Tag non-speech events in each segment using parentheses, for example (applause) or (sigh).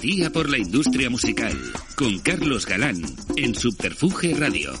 Simpatía por la industria musical con Carlos Galán en Subterfuge Radio.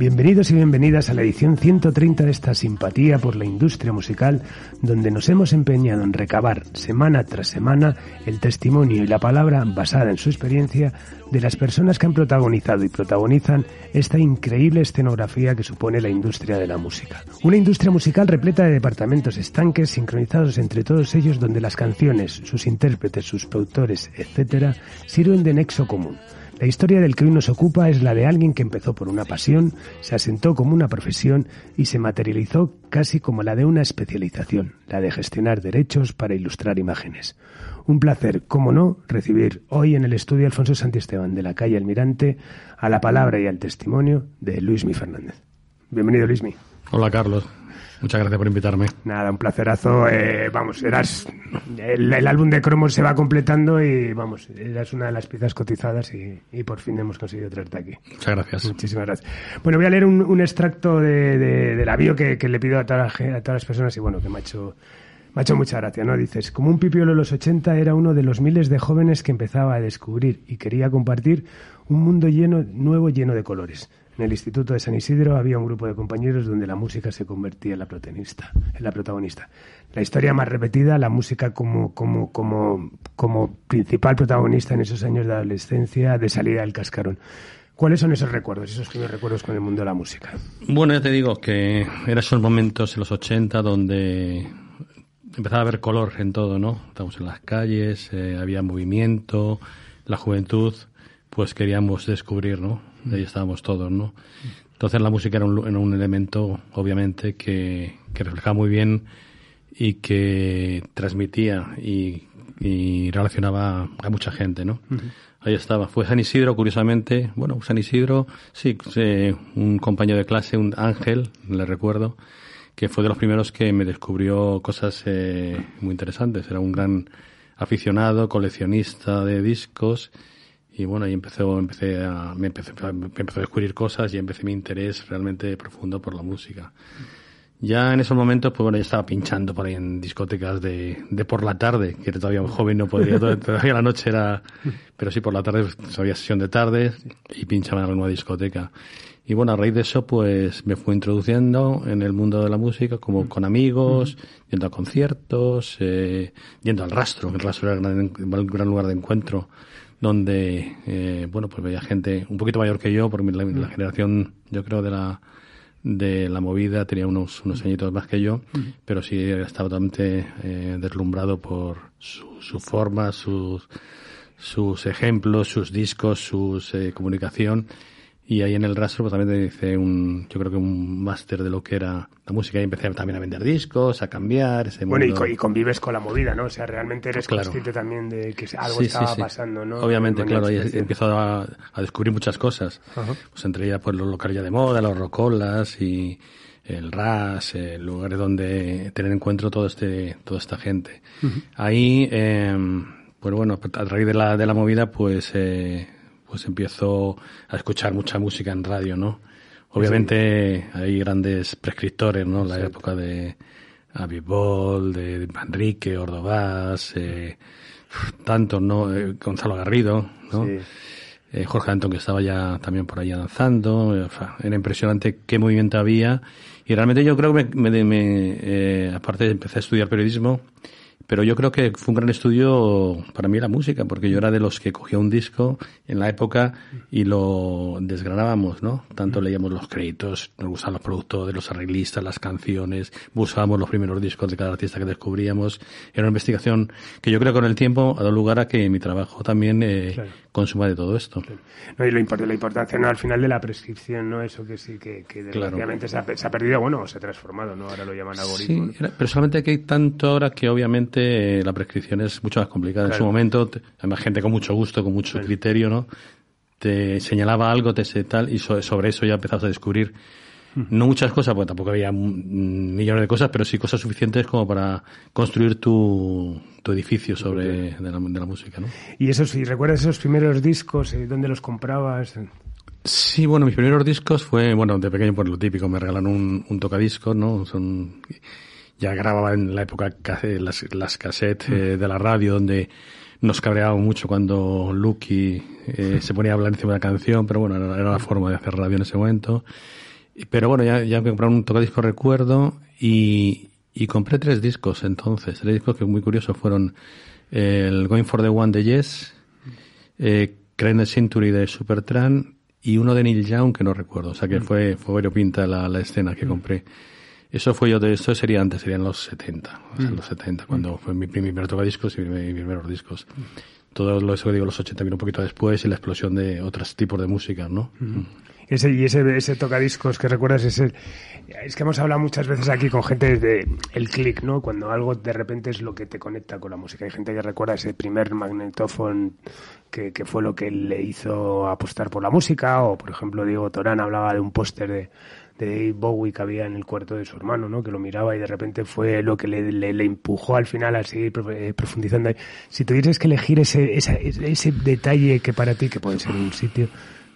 Bienvenidos y bienvenidas a la edición 130 de esta simpatía por la industria musical, donde nos hemos empeñado en recabar semana tras semana el testimonio y la palabra basada en su experiencia de las personas que han protagonizado y protagonizan esta increíble escenografía que supone la industria de la música. Una industria musical repleta de departamentos estanques sincronizados entre todos ellos donde las canciones, sus intérpretes, sus productores, etc., sirven de nexo común la historia del que hoy nos ocupa es la de alguien que empezó por una pasión, se asentó como una profesión y se materializó casi como la de una especialización, la de gestionar derechos para ilustrar imágenes. Un placer, como no, recibir hoy en el estudio Alfonso Santisteban de la calle Almirante a la palabra y al testimonio de Luismi Fernández. Bienvenido, Luismi. Hola, Carlos. Muchas gracias por invitarme. Nada, un placerazo. Eh, vamos, eras el, álbum de cromos se va completando y vamos, eras una de las piezas cotizadas y, por fin hemos conseguido traerte aquí. Muchas gracias. Muchísimas gracias. Bueno, voy a leer un, extracto de, de, la bio que, le pido a, todas las personas y bueno, que me ha hecho... Me ha hecho mucha gracia, ¿no? Dices, como un pipiolo de los 80 era uno de los miles de jóvenes que empezaba a descubrir y quería compartir un mundo lleno, nuevo lleno de colores. En el Instituto de San Isidro había un grupo de compañeros donde la música se convertía en la protagonista. En la, protagonista. la historia más repetida, la música como, como, como, como principal protagonista en esos años de adolescencia, de salida del cascarón. ¿Cuáles son esos recuerdos, esos primeros recuerdos con el mundo de la música? Bueno, ya te digo que eran esos momentos en los 80 donde empezaba a haber color en todo, ¿no? Estábamos en las calles, eh, había movimiento, la juventud, pues queríamos descubrir, ¿no? Ahí estábamos todos, ¿no? Entonces la música era un, un elemento, obviamente, que, que, reflejaba muy bien y que transmitía y, y relacionaba a mucha gente, ¿no? Ahí estaba. Fue San Isidro, curiosamente. Bueno, San Isidro, sí, un compañero de clase, un Ángel, le recuerdo, que fue de los primeros que me descubrió cosas eh, muy interesantes. Era un gran aficionado, coleccionista de discos y bueno, ahí empezó, empecé a, me, empecé, me empezó a descubrir cosas y empecé mi interés realmente profundo por la música. Ya en esos momentos, pues bueno, ya estaba pinchando por ahí en discotecas de, de por la tarde, que todavía joven no podía, (laughs) todavía la noche era, pero sí por la tarde pues, había sesión de tarde y pinchaba en alguna discoteca. Y bueno, a raíz de eso, pues me fui introduciendo en el mundo de la música, como con amigos, yendo a conciertos, eh, yendo al rastro, el rastro era un gran, gran lugar de encuentro donde, eh, bueno, pues veía gente un poquito mayor que yo, porque la, la mm. generación, yo creo, de la de la movida tenía unos, unos añitos más que yo, mm. pero sí estaba totalmente eh, deslumbrado por su, su forma, sus, sus ejemplos, sus discos, su eh, comunicación y ahí en el rastro pues también te hice un, yo creo que un máster de lo que era la música y empecé también a vender discos, a cambiar ese Bueno, y, convives con la movida, ¿no? O sea, realmente eres consciente también de que algo estaba pasando, ¿no? Obviamente, claro, ahí empiezo a, a, descubrir muchas cosas. Pues entre ellas pues los locales ya de moda, los rocolas y el RAS, el lugares donde tener encuentro todo este, toda esta gente. Ahí, eh, pues bueno, a través de la, de la movida, pues eh, pues empiezo a escuchar mucha música en radio, ¿no? Obviamente hay grandes prescriptores, ¿no? La época de Avivol, de Manrique, Ordovás, eh, tantos, ¿no? Eh, Gonzalo Garrido, ¿no? Eh, Jorge Antón que estaba ya también por ahí danzando, era impresionante qué movimiento había y realmente yo creo que me, me, me eh, aparte empecé a estudiar periodismo pero yo creo que fue un gran estudio para mí la música, porque yo era de los que cogía un disco en la época y lo desgranábamos, ¿no? Tanto leíamos los créditos, nos gustaban los productos de los arreglistas, las canciones, buscábamos los primeros discos de cada artista que descubríamos. Era una investigación que yo creo que con el tiempo ha dado lugar a que mi trabajo también eh, consuma de todo esto. No, y lo importante, la importancia ¿no? al final de la prescripción, ¿no? Eso que sí, que, que desgraciadamente se, ha, se, ha, perdido, bueno, se ha transformado, ¿no? Ahora lo llaman algoritmo. Sí, pero solamente que hay tanto ahora que obviamente la prescripción es mucho más complicada. En su momento, además gente con mucho gusto, con mucho criterio, ¿no? Te señalaba algo, te sé tal, y sobre eso ya empezabas a descubrir hmm. no muchas cosas, porque tampoco había millones de cosas, pero sí cosas suficientes como para construir tu, tu edificio sobre de la, de la, música, ¿no? Y eso sí, ¿recuerdas esos primeros discos? Eh, ¿Dónde los comprabas? Sí, bueno, mis primeros discos fue, bueno, de pequeño por lo típico, me regalaron un, un tocadiscos, ¿no? Son, ya grababa en la época las, las cassettes eh, de la radio donde nos cabreaba mucho cuando Lucky eh, se ponía a hablar encima de la canción, pero bueno, era, la forma de hacer radio en ese momento. Pero bueno, ya, ya me compraron un tocadisco recuerdo y, y compré tres discos entonces. Tres discos que muy curiosos fueron el Going for the One de Yes, eh, the Century de Supertran y uno de Neil Young que no recuerdo. O sea que mm. fue, fue pinta la, la escena que mm. compré. Eso fue yo de esto sería antes, serían los 70, o sea, mm. los 70, cuando fue mi, primer tocadiscos y mis primeros discos. Todo lo, eso que digo, los 80 vino un poquito después y la explosión de otros tipos de música, ¿no? Mm. Ese, y ese, ese tocadiscos que recuerdas, ese, es que hemos hablado muchas veces aquí con gente de el click, ¿no? Cuando algo de repente es lo que te conecta con la música. Hay gente que recuerda ese primer magnetófono que, que fue lo que le hizo apostar por la música, o por ejemplo Diego Torán hablaba de un póster de, de Bowie que había en el cuarto de su hermano, ¿no? Que lo miraba y de repente fue lo que le, le, empujó al final a seguir eh, profundizando. Si tuvieras que elegir ese, ese, ese detalle que para ti, que puede ser un sitio,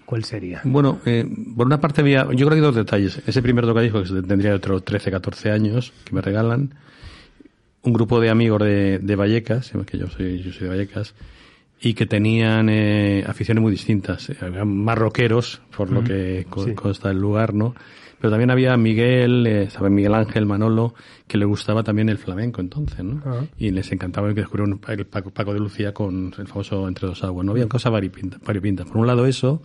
¿cuál sería? Bueno, eh, por una parte había, yo creo que hay dos detalles. Ese primer tocadisco que tendría otros 13, 14 años, que me regalan, un grupo de amigos de, de Vallecas, que yo soy, yo soy de Vallecas, y que tenían eh, aficiones muy distintas. Más rockeros, por lo que consta el lugar, ¿no? Pero también había Miguel, eh, Miguel Ángel, Manolo, que le gustaba también el flamenco entonces, ¿no? Ah. Y les encantaba que descubrieron el Paco, de Lucía con el famoso Entre dos aguas, ¿no? Había cosas variopintas. Por un lado eso,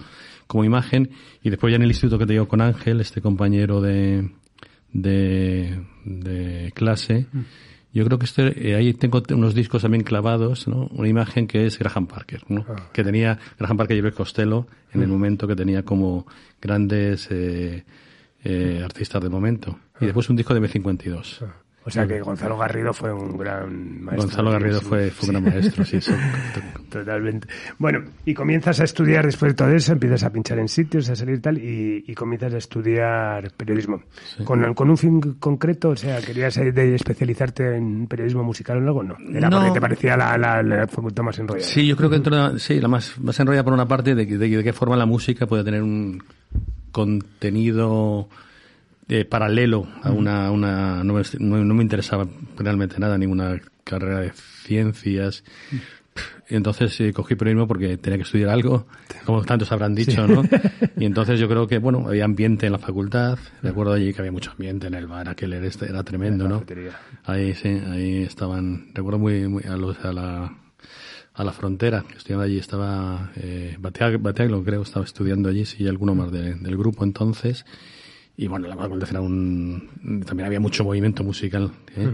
como imagen, y después ya en el instituto que te digo con Ángel, este compañero de, de, de clase, mm. Yo creo que este, eh, ahí tengo unos discos también clavados, ¿no? Una imagen que es Graham Parker, ¿no? Ah. Que tenía Graham Parker y Elvis Costello en el mm. momento que tenía como grandes eh, eh, artistas de momento. Y después un disco de B52. Ah. O sea que Gonzalo Garrido fue un gran maestro. Gonzalo Garrido fue, fue un gran maestro, sí, sí. (laughs) Totalmente. Bueno, y comienzas a estudiar después de todo eso, empiezas a pinchar en sitios, a salir tal, y, y comienzas a estudiar periodismo. Con, con, un fin concreto, o sea, ¿querías de especializarte en periodismo musical o algo? No. Era porque te parecía la, la, la, facultad más enrollada. Sí, yo creo que dentro sí, la más, más enrollada por una parte de, de, de qué forma la música puede tener un contenido eh, paralelo a una, una no, me, no, me interesaba realmente nada, ninguna carrera de ciencias. Y entonces eh, cogí periodismo porque tenía que estudiar algo, como tantos habrán dicho, ¿no? (laughs) Y entonces yo creo que, bueno, había ambiente en la facultad, recuerdo allí que había mucho ambiente en el bar, aquel era, era tremendo, ¿no? Ahí sí, ahí estaban, recuerdo muy, muy a, los, a la a la frontera, estudiando allí, estaba eh, Bateaglo, creo, estaba estudiando allí, sí, alguno más del grupo entonces, y bueno, la facultad era un, también había mucho movimiento musical. ¿eh?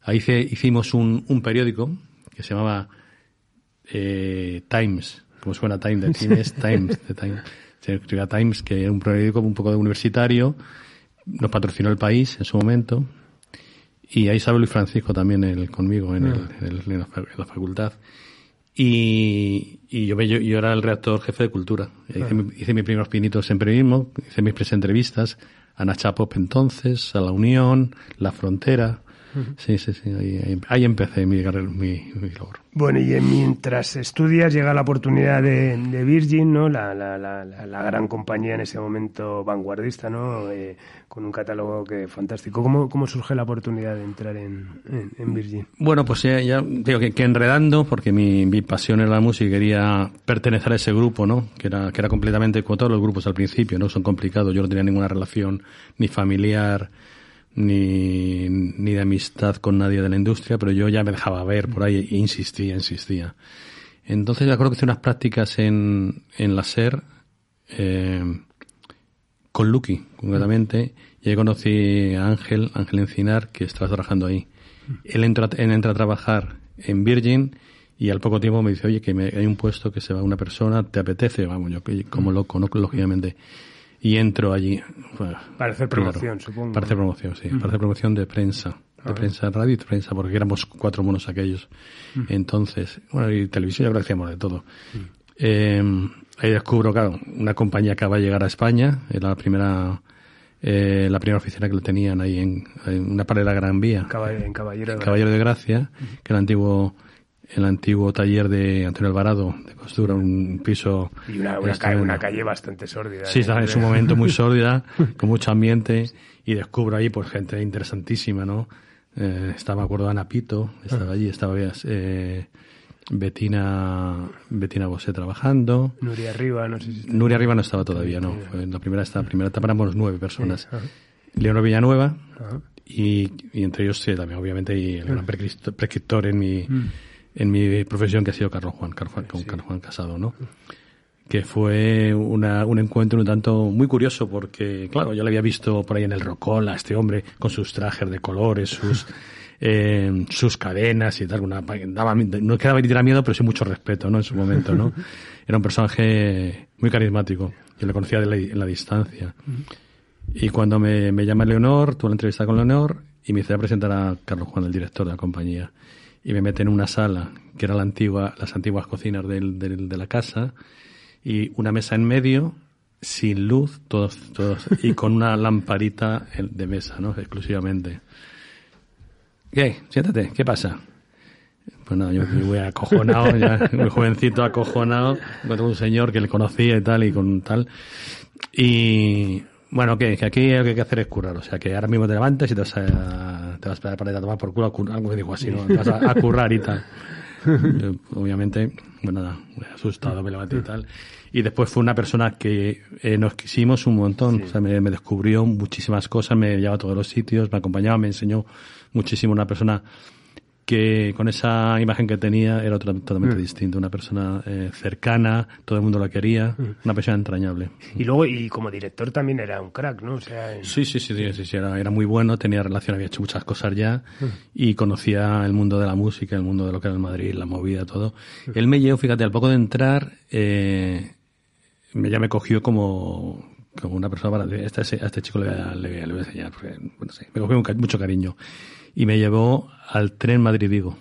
Ahí hicimos un, un, periódico que se llamaba eh, Times, como suena Times, de Times, Times, de Times. Se escribía Times, que era un periódico un poco de universitario, nos patrocinó el país en su momento, y ahí estaba Luis Francisco también el, conmigo en, el, ah. en, la, facultad. Y, y yo, yo, yo, era el redactor jefe de cultura. Hice, hice mis primeros pinitos en periodismo, hice mis entrevistas, Ana Chapop entonces, a la Unión, La Frontera. Sí, sí, sí, ahí, ahí empecé mi, mi, mi, labor. Bueno, y mientras estudias llega la oportunidad de, de Virgin, ¿no? La, la, la, la, gran compañía en ese momento vanguardista, ¿no? Eh, con un catálogo que fantástico. ¿Cómo, ¿Cómo surge la oportunidad de entrar en, en, Virgin? Bueno, pues ya, ya digo que, que, enredando, porque mi, mi pasión era la música y quería pertenecer a ese grupo, ¿no? Que era, que era completamente, como todos los grupos al principio, ¿no? Son complicados. Yo no tenía ninguna relación ni familiar ni, ni de amistad con nadie de la industria, pero yo ya me dejaba ver por ahí e insistía, insistía. Entonces me acuerdo que hice unas prácticas en, en la SER, eh, con Lucky, concretamente, y ahí conocí a Ángel, Ángel Encinar, que estaba trabajando ahí. Él entra, él entra a trabajar en Virgin y al poco tiempo me dice, oye, que me, hay un puesto que se va una persona, ¿te apetece? Vamos, yo como loco, ¿no? lógicamente. Y entro allí. para hacer promoción, supongo. Para hacer promoción, sí. Para hacer promoción de prensa. De prensa, radio y de prensa, porque éramos cuatro monos aquellos. Entonces, bueno, y televisión que hacíamos de todo. Eh, ahí descubro, claro, una compañía que acaba de llegar a España, era la primera eh, la primera oficina que lo tenían ahí en, una pared de la Gran Vía. en Caballero de, Caballero de Gracia, que era el antiguo el antiguo taller de Antonio Alvarado de costura, un piso... Y una, una, calle, una calle, bastante sórdida. Sí, estaba en su momento muy (laughs) sórdida, con mucho ambiente, y descubro ahí pues gente interesantísima, ¿no? Eh, estaba, me acuerdo, Ana Pito, estaba allí, estaba eh, Betina, Betina Bosé trabajando. Nuria Arriba, no sé si Nuria Arriba no estaba todavía, no. Fue en la primera, esta primera etapa éramos nueve personas. Leonor Villanueva, y, y, entre ellos sí, también, obviamente, y el gran prescriptor en mi, mm. En mi profesión que ha sido Carlos Juan, Carlos Juan, con Carlos Juan Casado, ¿no? que fue una, un encuentro un tanto muy curioso porque, claro, yo le había visto por ahí en el Rocola, este hombre con sus trajes de colores, sus (laughs) eh, sus cadenas y tal. Una, daba, no quedaba ni miedo, pero sí mucho respeto, ¿no? En su momento, ¿no? (laughs) Era un personaje muy carismático. Yo le conocía de la, en la distancia. Y cuando me, me llama Leonor, tuve la entrevista con Leonor y me hice a presentar a Carlos Juan, el director de la compañía. Y me mete en una sala, que era la antigua, las antiguas cocinas del, del, de la casa, y una mesa en medio, sin luz, todos, todos, y con una lamparita de mesa, ¿no? Exclusivamente. ¿Qué? Siéntate, ¿qué pasa? Pues nada, yo, voy acojonado, ya, (laughs) muy jovencito acojonado, con un señor que le conocía y tal, y con tal. Y bueno, ¿qué? Que aquí lo que hay que hacer es currar, o sea, que ahora mismo te levantes y te vas a, te vas a para tomar por culo, algo que dijo así, ¿no? Te vas a, currar y tal. (laughs) obviamente, bueno, nada, asustado, me levanté y tal. Y después fue una persona que eh, nos quisimos un montón, o sea, me, me, descubrió muchísimas cosas, me llevaba a todos los sitios, me acompañaba, me enseñó muchísimo una persona que con esa imagen que tenía era totalmente mm. distinta, una persona eh, cercana, todo el mundo la quería, mm. una persona entrañable. Y luego, y como director también era un crack, ¿no? O sea, sí, sí, sí, sí, sí, era, era, muy bueno, tenía relación, había hecho muchas cosas ya mm. y conocía el mundo de la música, el mundo de lo que era el Madrid, la movida, todo. Él me llevó, fíjate, al poco de entrar, eh, ya me cogió como como una persona para este, a este chico le voy a, le, voy a enseñar porque bueno, sí, me cogió mucho cariño y me llevó al tren Madrid-Vigo.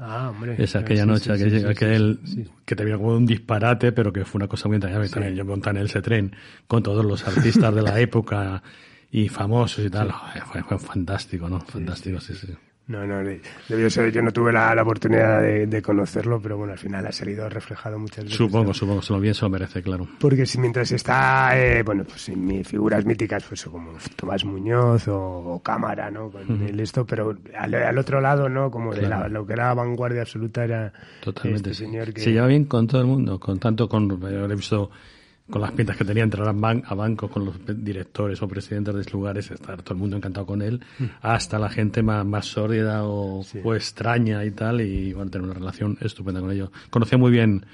Ah, hombre. Esa, aquella noche, aquel, que te como un disparate, pero que fue una cosa muy entrañable. Yo monté en ese tren con todos los artistas de la (laughs) época y famosos y tal. Fue, fue fantástico, ¿no? Fantástico, sí, sí. No, no, debió ser, yo no tuve la, oportunidad de, conocerlo, pero bueno, al final ha salido reflejado muchas veces. Supongo, supongo, se lo bien se lo merece, claro. Porque si mientras está, eh, bueno, pues en mis figuras míticas, pues como Tomás Muñoz o, Cámara, ¿no? Con el esto, pero al, otro lado, ¿no? Como de lo que era vanguardia absoluta era Totalmente, este señor que... Se lleva bien con todo el mundo, con tanto con, yo he visto con las pintas que tenía entrar a, ban a bancos con los directores o presidentes de lugares, estar todo el mundo encantado con él, mm. hasta la gente más, más sórdida o, extraña y tal, y bueno, tener una relación estupenda con ellos. Conocía muy bien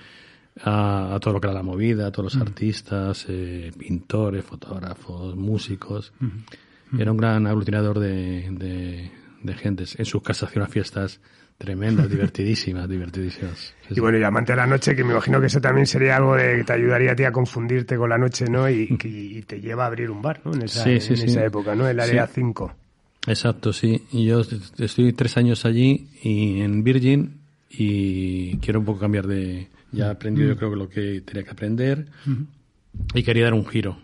a, todo lo que era la movida, a todos los mm. artistas, eh, pintores, fotógrafos, músicos. Mm. Era un gran aglutinador de, de, de gentes. En sus casas hacía unas fiestas Tremendas, divertidísimas, divertidísimas. y bueno, y amante de la noche, que me imagino que eso también sería algo de que te ayudaría a ti a confundirte con la noche, ¿no? Y, y te lleva a abrir un bar, ¿no? En esa, en esa época, ¿no? El área 5. Exacto, sí. Y yo estoy tres años allí y en Virgin y quiero un poco cambiar de... Ya he aprendido yo creo que lo que tenía que aprender y quería dar un giro.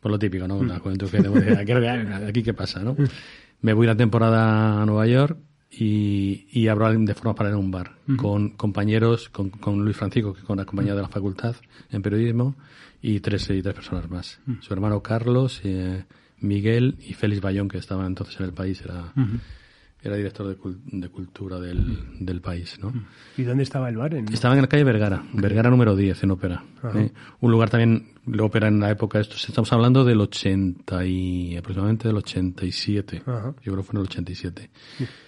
Por lo típico, ¿no? La juventud que aquí qué pasa, ¿no? Me voy la temporada a Nueva York y, y abro de forma para en un bar con compañeros, con, con, Luis Francisco, que con la compañía de la facultad en periodismo, y tres, y tres personas más. Su hermano Carlos, eh, Miguel y Félix Bayón, que estaba entonces en el país, era era director de, de cultura del, del, país, ¿no? ¿Y dónde estaba el bar? En... Estaba en la calle Vergara, Vergara número 10 en ópera. ¿eh? Un lugar también, la ópera en la época, esto, estamos hablando del 80 y aproximadamente del 87. Yo creo que fue en el 87.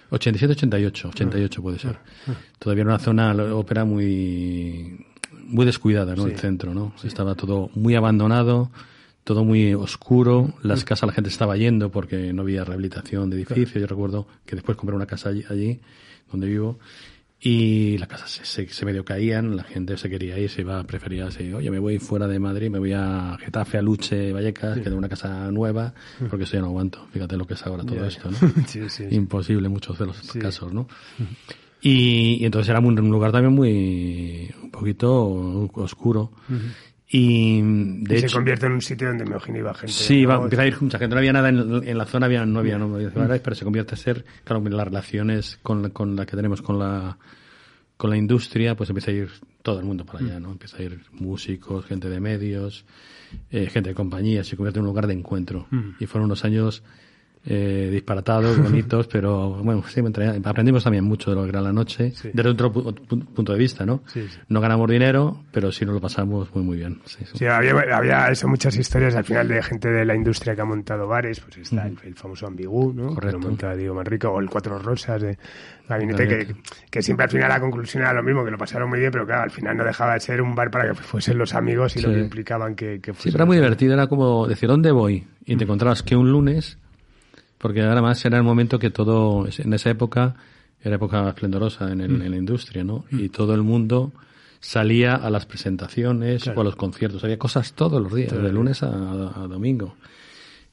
87, 88, 88 puede ser. Todavía era una zona, la ópera muy, muy descuidada, ¿no? El centro, ¿no? Estaba todo muy abandonado todo muy oscuro, las casas la gente estaba yendo porque no había rehabilitación de edificio. Yo recuerdo que después compré una casa allí, donde vivo y las casas se, se, medio caían, la gente se quería ir, se iba, prefería, se, oye, me voy fuera de Madrid, me voy a Getafe, a Luche, Vallecas, que tengo una casa nueva, porque eso ya no aguanto. Fíjate lo que es ahora todo esto, ¿no? (laughs) Imposible en muchos de los casos, ¿no? Y, y, entonces era un, un, lugar también muy, un poquito oscuro. Y de se convierte en un sitio donde me imagino iba gente. Sí, iba, empieza a ir mucha gente. No había nada en, en la zona, había, no había, no había pero se convierte a ser, claro, las relaciones con la, con la que tenemos con la, con la industria, pues empieza a ir todo el mundo para allá, ¿no? Empieza a ir músicos, gente de medios, eh, gente de compañía, se convierte en un lugar de encuentro. Y fueron unos años eh, disparatados, (laughs) bonitos, pero bueno, sí, aprendimos también mucho de lo que era la noche, desde otro punto de vista, ¿no? No ganamos dinero, pero sí nos lo pasamos muy, muy bien. Sí, había, había eso, muchas historias al final de gente de la industria que ha montado bares, pues está el, famoso Ambigú, ¿no? Correcto. Que lo monta Diego Manrico, o el Cuatro Rosas de Gabinete, que, que, siempre al final la conclusión era lo mismo, que lo pasaron muy bien, pero claro, al final no dejaba de ser un bar para que fuesen los amigos y lo que implicaban que, que Sí, era muy divertido, era como decir, ¿dónde voy? Y te encontrabas que un lunes porque además era el momento que todo, en esa época, era época esplendorosa en, el, mm. en la industria, ¿no? Mm. Y todo el mundo salía a las presentaciones o a los conciertos. Había cosas todos los días, de lunes a, domingo.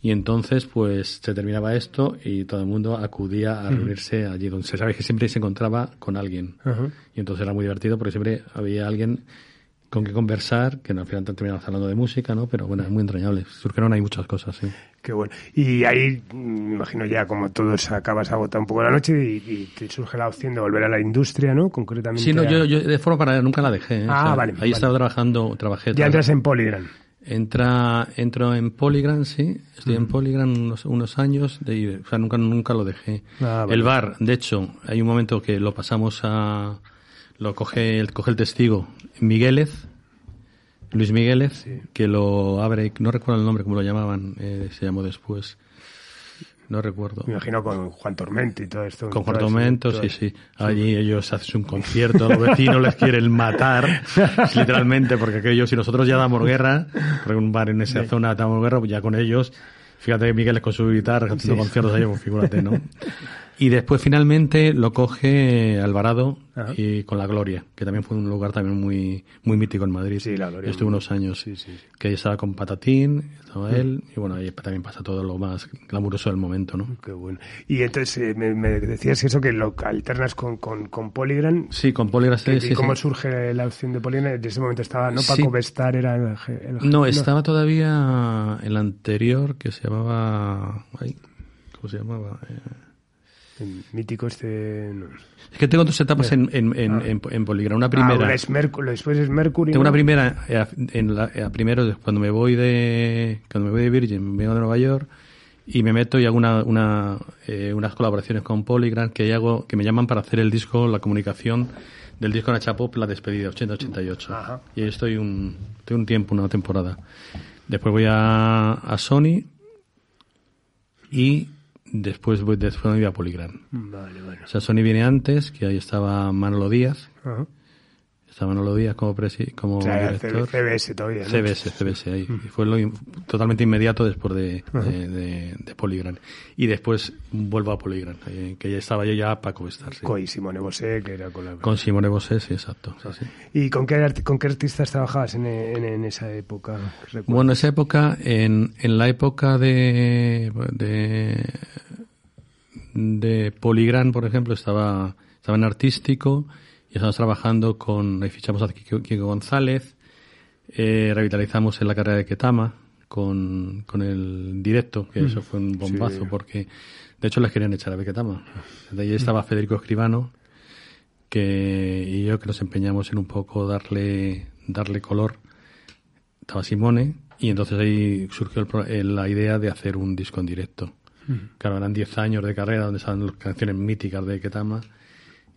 Y entonces, pues, se terminaba esto y todo el mundo acudía a reunirse allí, donde se sabe que siempre se encontraba con alguien. Y entonces era muy divertido porque siempre había alguien con que conversar, que al final terminamos hablando de música, ¿no? Pero bueno, es muy entrañable. Surgieron hay muchas cosas, sí. Qué bueno. Y ahí, me imagino ya como todos acabas agotar un poco la noche y, te surge la opción de volver a la industria, ¿no? Concretamente. Sí, no, yo, yo, de forma para nunca la dejé. ¿eh? Ah, vale. Ahí estaba trabajando, trabajé. Ya entras en Polygram. Entra, entro en Polygram, sí. Estoy en Polygram unos, unos años, de, o sea, nunca, nunca lo dejé. Ah, El bar, de hecho, hay un momento que lo pasamos a, lo coge, coge el testigo Miguelez, Luis Miguelez, que lo abre, no recuerdo el nombre, como lo llamaban, eh, se llamó después. No recuerdo. Me imagino con Juan Tormento y todo esto. Con Juan Tormento, sí, sí. Allí ellos hacen un concierto, los vecinos les quieren matar, (laughs) literalmente, porque aquellos, si nosotros ya damos guerra, porque un bar en esa zona damos guerra, pues ya con ellos, fíjate que Miguel con su guitarra haciendo conciertos ahí, pues figúrate, ¿no? (laughs) Y después finalmente lo coge Alvarado y con La Gloria, que también fue un lugar también muy muy mítico en Madrid. Sí, La Gloria. Estuve unos años. Sí, sí, Que ahí estaba con Patatín, estaba mm. él, y bueno, ahí también pasa todo lo más glamuroso del momento, ¿no? Qué bueno. Y entonces eh, me, decías eso, que lo alternas con, con, con Polygram. Sí, con Polygram, sí. ¿Y cómo surge la opción de Polygram? En ese momento estaba, ¿no? Paco Bestar era el, No, estaba todavía el anterior que se llamaba... ¿Cómo se llamaba? Eh, mítico este... Es que tengo dos etapas en, en, en, ah. en. Una primera... Ah, es después es Mercury. Tengo una primera, eh, en la, primero cuando me voy de cuando me voy de Virgin, vengo de Nueva York y me meto y hago una, una eh, unas colaboraciones con Polygram que hago que me llaman para hacer el disco, la comunicación del disco Nacha Pop, la despedida 80-88. Y ahí estoy un, estoy un tiempo, una temporada. Después voy a, a Sony y Después, después me iba a Poligram. Vale, vale. O sea, Sony viene antes, que ahí estaba Manolo Díaz. Estaba Manolo Díaz como, presi como o sea, director. CBS todavía. ¿no? CBS, CBS ahí. Y fue lo totalmente inmediato después de, de, de, Polygram. Y después vuelvo a Polygram, eh, que ya estaba yo ya Paco Bestar. Sí. Con Simone Bosé, que era con la... Con Simone Bosé, sí, exacto. Sí, ¿Y con qué, con qué artistas trabajabas en, en, en esa época? Bueno, esa época, en, en la época de, de, de Polygram, por ejemplo, estaba, estaba en artístico y estamos trabajando con, ahí fichamos a Kiko, González, eh, revitalizamos en la carrera de Ketama con, con el directo, que eso mm, fue un bombazo, porque de hecho les querían echar a Ketama. De ahí estaba Federico Escribano, que, y yo que nos empeñamos en un poco darle, darle color. Estaba Simone, y entonces ahí surgió la idea de hacer un disco en directo. Claro, eran 10 años de carrera donde estaban las canciones míticas de Ketama.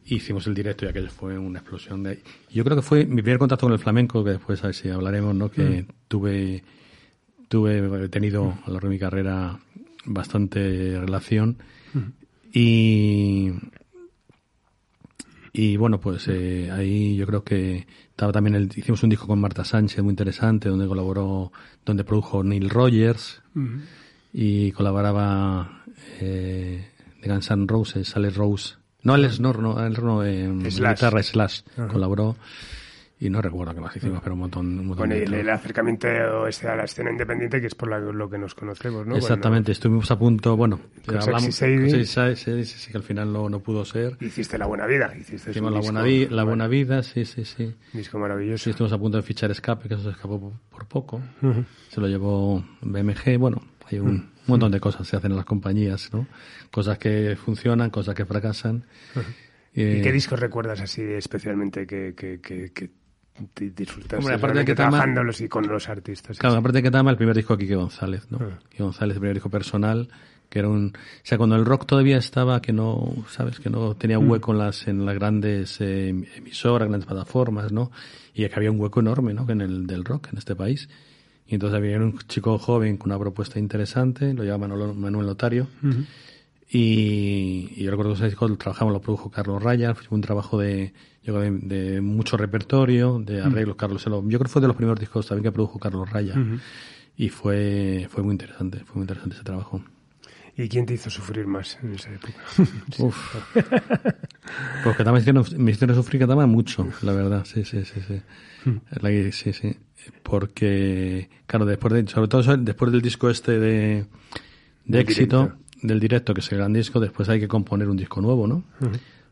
Hicimos el directo y aquello fue una explosión de... Yo creo que fue mi primer contacto con el flamenco, que después a ver si hablaremos, ¿no? Que tuve, tuve, he tenido a lo largo de mi carrera bastante relación. Y, y bueno, pues eh, ahí yo creo que estaba también el, hicimos un disco con Marta Sánchez muy interesante, donde colaboró, donde produjo Neil Rogers y colaboraba eh, de Guns N' Roses, Alex Rose. No, Alex no, no, Alex no, eh, Slash. guitarra Slash colaboró y no recuerdo qué más hicimos, pero un montón, un montón Bueno, y de el, el acercamiento este a la escena independiente, que es por la- lo que nos conocemos, ¿no? Exactamente, estuvimos a punto, bueno, Con hablamos, Sexy Sadie. sí, sí, sí, sí, sí, que al final no, no pudo ser. Hiciste La Buena Vida. Hiciste Hicimos la disco, buena, vi- la bueno, buena vida, sí, sí, sí. disco maravilloso. Sí, estuvimos a punto de fichar Escape, que eso se escapó por, por poco. Se lo llevó BMG. Bueno, hay un montón de cosas que se hacen en las compañías, ¿no? Cosas que funcionan, cosas que fracasan. Eh, ¿Y qué discos recuerdas así especialmente que, que, que, que Hombre, aparte de realmente que Tama- trabajándolos y con los artistas? Claro, aparte de que Tama, el primer disco de Quique González, ¿no? Ah. Quique González, el primer disco personal, que era un... O sea, cuando el rock todavía estaba, que no, ¿sabes? Que no tenía Mm. hueco en las, en las grandes eh, emisoras, grandes plataformas, ¿no? Y que había un hueco enorme, ¿no? En el del rock en este país. Y entonces había un chico joven con una propuesta interesante, lo Manolo- Manuel Lotario. Y, y yo recuerdo que ese disco lo trabajamos, lo produjo Carlos Raya, fue un trabajo de, yo creo, de, de mucho repertorio, de arreglos, Carlos. yo creo que fue de los primeros discos también que produjo Carlos Raya. Y fue, fue muy interesante, fue muy interesante ese trabajo. ¿Y quién te hizo sufrir más en esa época? (laughs) Uf. Pues que también me hicieron, me hicieron sufrir que también mucho, la verdad, sí, sí, sí, sí. La- sí, sí. Porque, claro, después de, sobre todo después del disco este de, de éxito, directo. del directo, que es el gran disco, después hay que componer un disco nuevo, ¿no?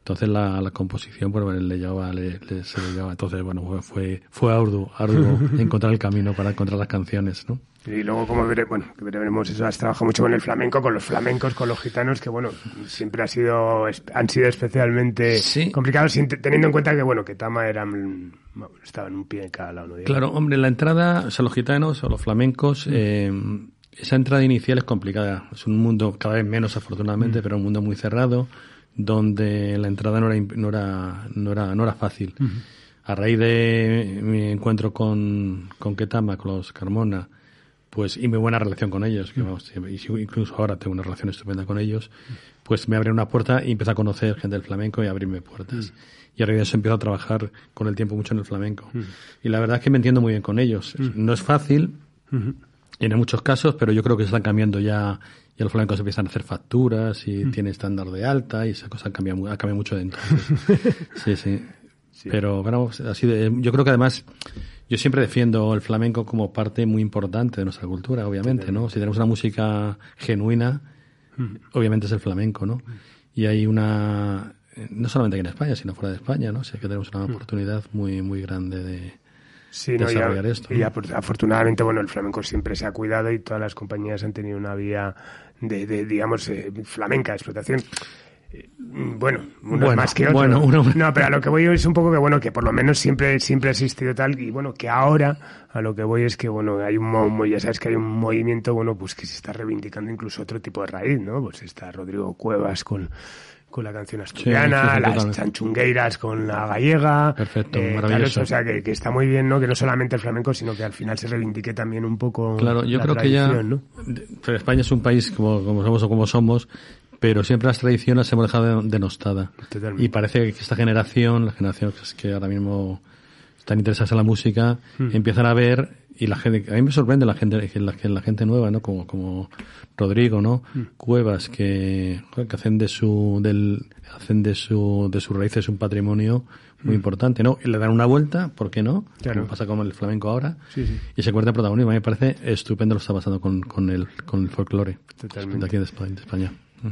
Entonces la, la composición, pues bueno, le llevaba, le, le- se le llevaba. Entonces, bueno, fue, fue, arduo, arduo (laughs) encontrar el camino para encontrar las canciones, ¿no? Y luego, como veré, bueno, que veremos eso, has trabajado mucho con el flamenco, con los flamencos, con los gitanos, que bueno, siempre ha sido, han sido especialmente Sí. complicados, teniendo en cuenta que bueno, que Tama era, mm, estaban un pie en cada lado. Claro, hombre, la entrada, o sea, los gitanos o los flamencos, eh, esa entrada inicial es complicada. Es un mundo cada vez menos, afortunadamente, pero un mundo muy cerrado, donde la entrada no era, no era, no era, no era fácil. A raíz de mi encuentro con, con Ketama, con los Carmona, pues, y mi buena relación con ellos, que vamos, y incluso ahora tengo una relación estupenda con ellos, pues me abrió una puerta y empecé a conocer gente del flamenco y a abrirme puertas. Y a raíz de eso empiezo a trabajar con el tiempo mucho en el flamenco. Y la verdad es que me entiendo muy bien con ellos. No es fácil, en muchos casos, pero yo creo que se están cambiando ya, ya los flamencos empiezan a hacer facturas y tienen estándar de alta y esa cosa ha cambiado, mu- ha cambiado mucho de entonces. (laughs) sí, sí. Pero, bueno, así de, yo creo que además, yo siempre defiendo el flamenco como parte muy importante de nuestra cultura, obviamente, ¿no? Si tenemos una música genuina, obviamente es el flamenco, ¿no? Y hay una, eh, no solamente aquí en España, sino fuera de España, ¿no? O sea, que tenemos una oportunidad muy, muy grande de, Sí, no, y, desarrollar a- esto, y afortunadamente, bueno, el flamenco siempre se ha cuidado y todas las compañías han tenido una vía de, de, digamos, eh, flamenca de explotación. Eh, Bueno, unos Bueno, más que otros. bueno, uno- No, pero a lo que voy es un poco que, bueno, que por lo menos siempre, siempre ha existido tal y, bueno, que ahora a lo que voy es que, bueno, hay un, ya sabes que hay un movimiento, bueno, pues que se está reivindicando incluso otro tipo de raíz, ¿no? Pues está Rodrigo Cuevas con con la canción asturiana, sí, sí, las chanchungueiras con la gallega. Perfecto, eh, maravilloso. claro, o sea, que, que está muy bien, ¿no? Que no solamente el flamenco, sino que al final se reivindique también un poco Claro, yo la creo que ya. pero España es un país como, como somos o como somos, pero siempre las tradiciones se hemos dejado denostada. Totalmente. Y parece que esta generación, la generación que es que ahora mismo están interesadas en la música, Hmm. empiezan a ver y la gente, a mí me sorprende la gente, que la, la gente nueva, ¿no? Como, como Rodrigo, ¿no? Hmm. Cuevas que, que hacen de su, del, hacen de su, de sus raíces un patrimonio muy importante, ¿no? Y le dan una vuelta, ¿por qué no? Claro. Como pasa con el flamenco ahora. Sí, sí. Y se en protagonismo. A mí me parece estupendo lo que está pasando con, con el, con el folclore. Totalmente. De aquí de España.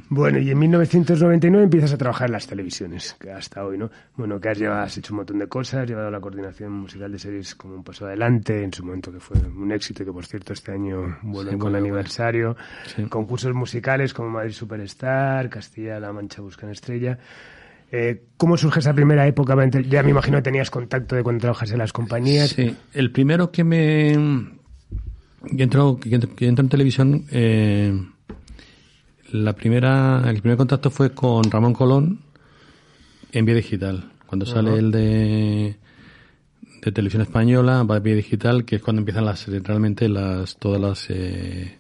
Bueno, y en 1999 empiezas a trabajar en las televisiones, que hasta hoy, ¿no? Bueno, que has, llevado, has hecho un montón de cosas, has llevado la coordinación musical de series como un paso adelante, en su momento que fue un éxito y que, por cierto, este año vuelven Sí, con vuelve, aniversario. Sí. Concursos musicales como Madrid Superstar, Castilla-La Mancha Buscan Estrella. Eh, ¿Cómo surge esa primera época? Ya me imagino que tenías contacto de cuando trabajas en las compañías. Sí, el primero que me que entró, que entró en televisión, eh, La primera, el primer contacto fue con Ramón Colón en Vía Digital. Cuando sale el de, de Televisión Española, va a Vía Digital, que es cuando empiezan las, realmente las, todas las, eh,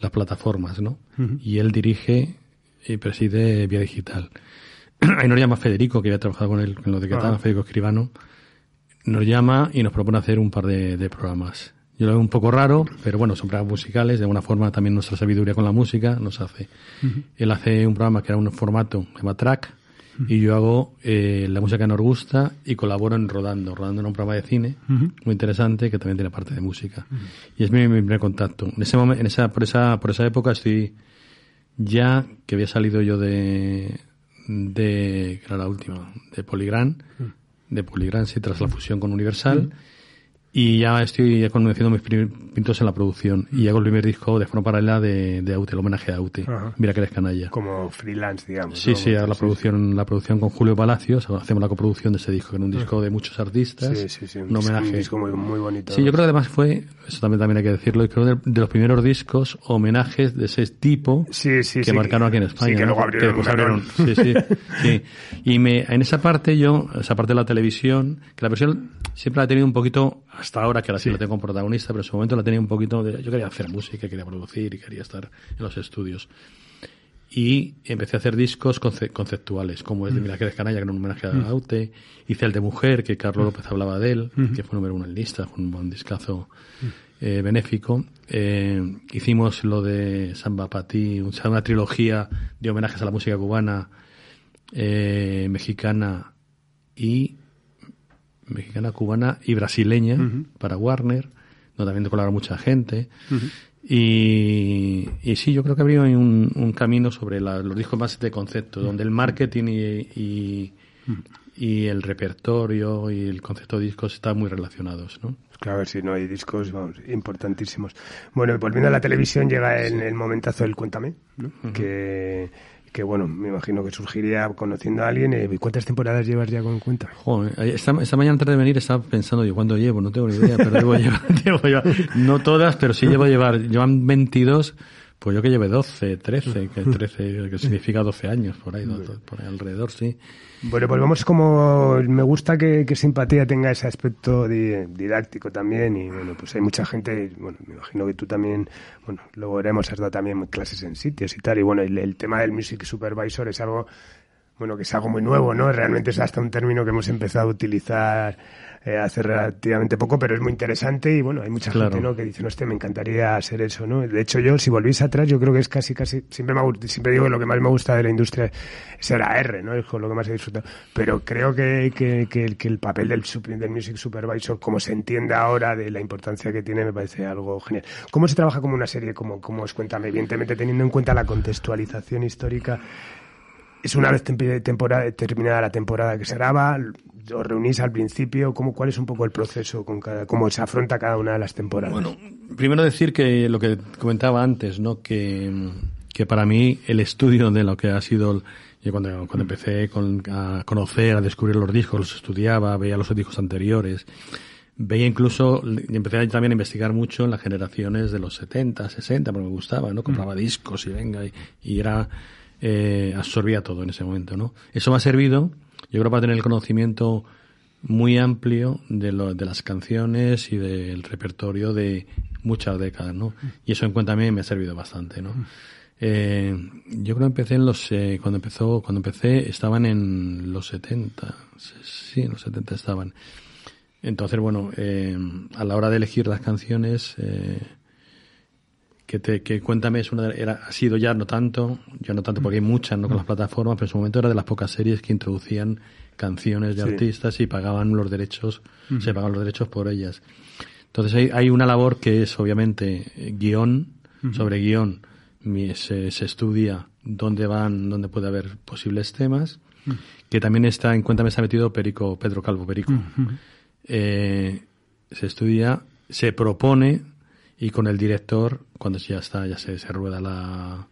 las plataformas, ¿no? Y él dirige y preside Vía Digital. (clears throat) Ahí nos llama Federico, que había trabajado con él, con lo de Catán, Federico Escribano. Nos llama y nos propone hacer un par de, de programas. Yo lo veo un poco raro, pero bueno, son programas musicales. De alguna forma también nuestra sabiduría con la música nos hace. Él hace un programa que era un formato, se llama Track, y yo hago eh, la música que nos gusta y colaboro en Rodando. Rodando en un programa de cine muy interesante que también tiene parte de música. Y es mi, mi primer contacto. En ese momento, en esa, por esa, por esa época estoy ya que había salido yo de, de, que era la última, de Polygram, de Polygram, sí, tras la fusión con Universal. Y ya estoy conociendo mis primeros pintos en la producción. Y hago el primer disco de forma paralela de, de Aute, el homenaje a Aute. Ajá. Mira que eres canalla. Como freelance, digamos. Sí, ¿no? sí, hago la Sí, producción, la producción con Julio Palacios, hacemos la coproducción de ese disco, que era un disco de muchos artistas, Sí, sí, sí. un homenaje. Un disco muy, muy bonito. Sí, yo creo que además fue, eso también, también hay que decirlo, creo de, de los primeros discos, homenajes de ese tipo Sí, que marcaron aquí en España. Sí, que ¿no? luego abrieron después abrieron. Sí, sí, (laughs) sí. Y me, en esa parte yo, esa parte de la televisión, que la versión siempre la he tenido un poquito, hasta ahora que ahora sí, la tengo como protagonista, pero en su momento la tenía un poquito de, yo quería hacer música, quería producir y quería estar en los estudios. Y empecé a hacer discos conce- conceptuales, como es de Mira que eres canalla, que era un homenaje a Aute. Hice el de Mujer, que Carlos López hablaba de él, que fue número uno en lista, fue un buen discazo eh, benéfico. Eh, hicimos lo de Samba Patí, una trilogía de homenajes a la música cubana, eh, mexicana y mexicana, cubana y brasileña para Warner, donde también colabora mucha gente. Y, y sí, yo creo que habría un, un camino sobre la- los discos más de concepto, donde el marketing y, y, y el repertorio y el concepto de discos están muy relacionados, ¿no? Claro, a ver si no hay discos, vamos, importantísimos. Bueno, y volviendo a la televisión, llega el, el momentazo del Cuéntame, ¿no? que, que, bueno, me imagino que surgiría conociendo a alguien. eh, ¿Cuántas temporadas llevas ya con Cuéntame? Joder, esta, esta mañana antes de venir estaba pensando yo cuánto llevo, no tengo ni idea, pero debo llevar, llevar, no todas, pero sí llevo llevar, llevan 22, pues yo que lleve 12, 13, que (laughs) 13, que significa 12 años, por ahí, por ahí alrededor, sí. Bueno, pues vamos como... Me gusta que, que Simpatía tenga ese aspecto di- didáctico también y, bueno, pues hay mucha gente, bueno, me imagino que tú también, bueno, luego veremos, has dado también clases en sitios y tal, y bueno, el, el tema del Music Supervisor es algo, bueno, que es algo muy nuevo, ¿no? Realmente es hasta un término que hemos empezado a utilizar eh, hace relativamente poco, pero es muy interesante y, bueno, hay mucha Claro. gente, ¿no? Que dice, no, este, me encantaría hacer eso, ¿no? De hecho, yo, si volvís atrás, yo creo que es casi, casi, siempre me siempre digo que lo que más me gusta de la industria la R, ¿no? Es con lo que más he disfrutado. Pero creo que, que, que, el- que el papel del, del Music Supervisor, como se entiende ahora de la importancia que tiene, me parece algo genial. ¿Cómo se trabaja como una serie? Como, como os cuéntame, evidentemente teniendo en cuenta la contextualización histórica, es una vez temporada, terminada la temporada que se graba, os reunís al principio, ¿cómo, ¿cuál es un poco el proceso con cada, cómo se afronta cada una de las temporadas? Bueno, primero decir que lo que comentaba antes, ¿no? Que, que para mí el estudio de lo que ha sido, yo cuando, cuando empecé con- a conocer, a descubrir los discos, los estudiaba, veía los discos anteriores, veía incluso, empecé también a investigar mucho en las generaciones de los 70, 60, porque me gustaba, ¿no? Compraba discos y venga, y era, eh, absorbía todo en ese momento, ¿no? Eso me ha servido, yo creo, para tener el conocimiento muy amplio de, de las canciones y del repertorio de muchas décadas, ¿no? Y eso en cuenta a mí me ha servido bastante, ¿no? Eh, yo creo que empecé en los, eh, cuando empezó, cuando empecé estaban en los 70, sí, en los 70 estaban. Entonces, bueno, eh, a la hora de elegir las canciones, que te, que cuéntame es una de- era, ha sido ya no tanto, ya no tanto porque hay muchas, no con las plataformas, pero en su momento era de las pocas series que introducían canciones de Sí. artistas y pagaban los derechos, se pagaban los derechos por ellas. Entonces hay, hay una labor que es obviamente eh, guion, sobre guion se, se estudia dónde van, dónde puede haber posibles temas, que también está en cuenta me está metido Perico, Pedro Calvo Perico. Eh, se estudia, se propone y con el director, cuando ya está, ya se, se rueda la,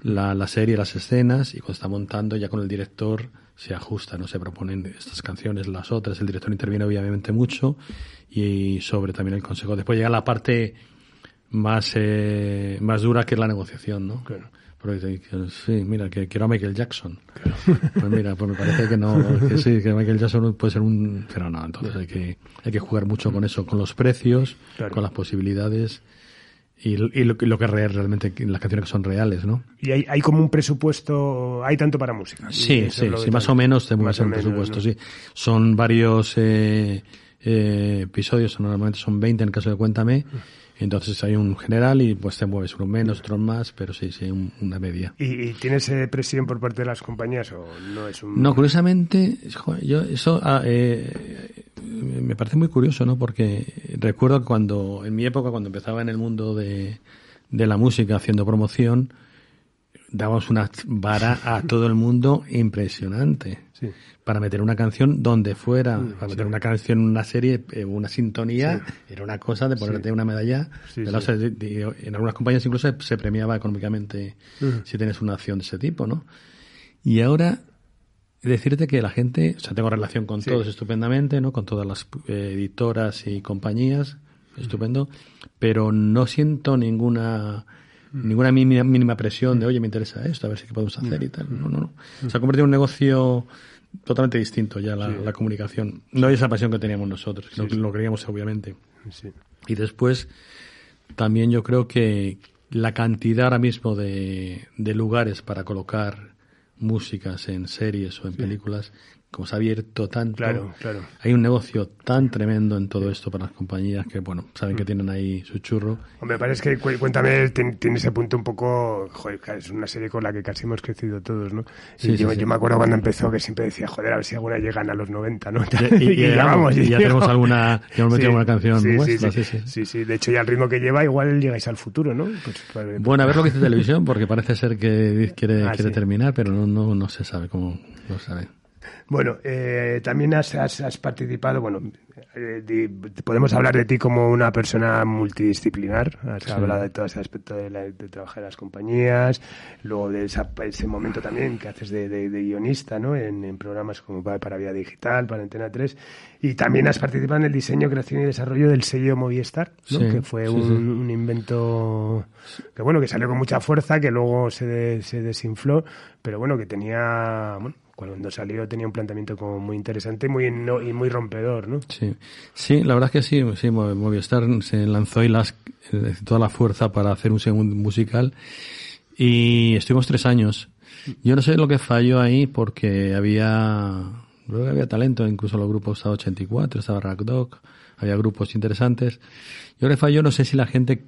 la, serie, las escenas, y cuando está montando, ya con el director se ajusta, no se proponen estas canciones, las otras, el director interviene obviamente mucho, y sobre también el consejo. Después llega la parte más, eh, más dura que es la negociación, ¿no? Porque sí, mira, que quiero a Michael Jackson. Pues mira, pues me parece que no, que sí, que Michael Jackson puede ser un... Pero no, entonces hay que, hay que jugar mucho con eso, con los precios, con las posibilidades y, y lo, lo, que realmente las canciones que son reales, ¿no? Y hay, hay como un presupuesto, hay tanto para música. Sí, sí, sí, más o menos tenemos un presupuesto, ¿no? sí. Son varios eh, eh, episodios, normalmente son 20 en el caso de Cuéntame. Entonces hay un general y pues te mueves unos menos, otros más, pero sí, sí, un, una media. ¿Y, ¿Y, tienes eh, presión por parte de las compañías o no es un...? No, curiosamente, yo eso ah, eh, me parece muy curioso, ¿no? Porque recuerdo que cuando, en mi época, cuando empezaba en el mundo de, de la música haciendo promoción, dábamos una vara a todo el mundo impresionante. Sí. Para meter una canción donde fuera, para meter sí. una canción en una serie, eh, una sintonía, era una cosa de ponerte una medalla. De la, de, de, en algunas compañías incluso se premiaba económicamente uh -huh. si tienes una acción de ese tipo, ¿no? Y ahora decirte que la gente, o sea, tengo relación con todos estupendamente, ¿no? Con todas las eh, editoras y compañías, estupendo, pero no siento ninguna ninguna mínima, mínima presión de, oye, me interesa esto, a ver si qué podemos hacer y tal. No, no, no. Se ha convertido en un negocio totalmente distinto ya la, sí. la comunicación. No hay esa pasión que teníamos nosotros, sí, lo, lo creíamos obviamente. Y después, también yo creo que la cantidad ahora mismo de, de lugares para colocar músicas en series o en películas como se ha abierto tanto, claro, claro. hay un negocio tan tremendo en todo esto para las compañías que, bueno, saben que tienen ahí su churro. Hombre, parece que Cuéntame tiene ese punto un poco, joder, es una serie con la que casi hemos crecido todos, ¿no? Y sí, yo, sí, yo me acuerdo cuando empezó que siempre decía, joder, a ver si alguna llegan a los 90, ¿no? (laughs) Y, y, y ya, vamos, y ya tenemos alguna, (laughs) ya hemos metido una canción sí, nuestra, sí, sí, sí, sí, de hecho ya el ritmo que lleva igual llegáis al futuro, ¿no? Pues, pues, bueno, a ver lo que dice televisión, porque parece ser que quiere, ah, quiere terminar, pero no, no, no se sabe cómo lo sabe. Bueno, eh, también has, has, has, participado, bueno, eh, di, podemos hablar de ti como una persona multidisciplinar, has sí. hablado de todo ese aspecto de, la, de, trabajar en las compañías, luego de esa, ese momento también que haces de, de, de guionista, ¿no? En, en, programas como para, para Vía Digital, para Antena 3, y también has participado en el diseño, creación y desarrollo del sello Movistar, ¿no? Sí, que fue sí, un, un, invento que bueno, que salió con mucha fuerza, que luego se, se desinfló, pero bueno, que tenía, bueno, cuando salió tenía un planteamiento como muy interesante muy no, y muy rompedor, ¿no? Sí, sí, la verdad es que sí, sí Movistar se lanzó y las eh, toda la fuerza para hacer un segundo musical y estuvimos tres años. Yo no sé lo que falló ahí porque había creo que había talento, incluso los grupos estaba 84, estaba Rack Dog, había grupos interesantes. Yo creo que falló, no sé si la gente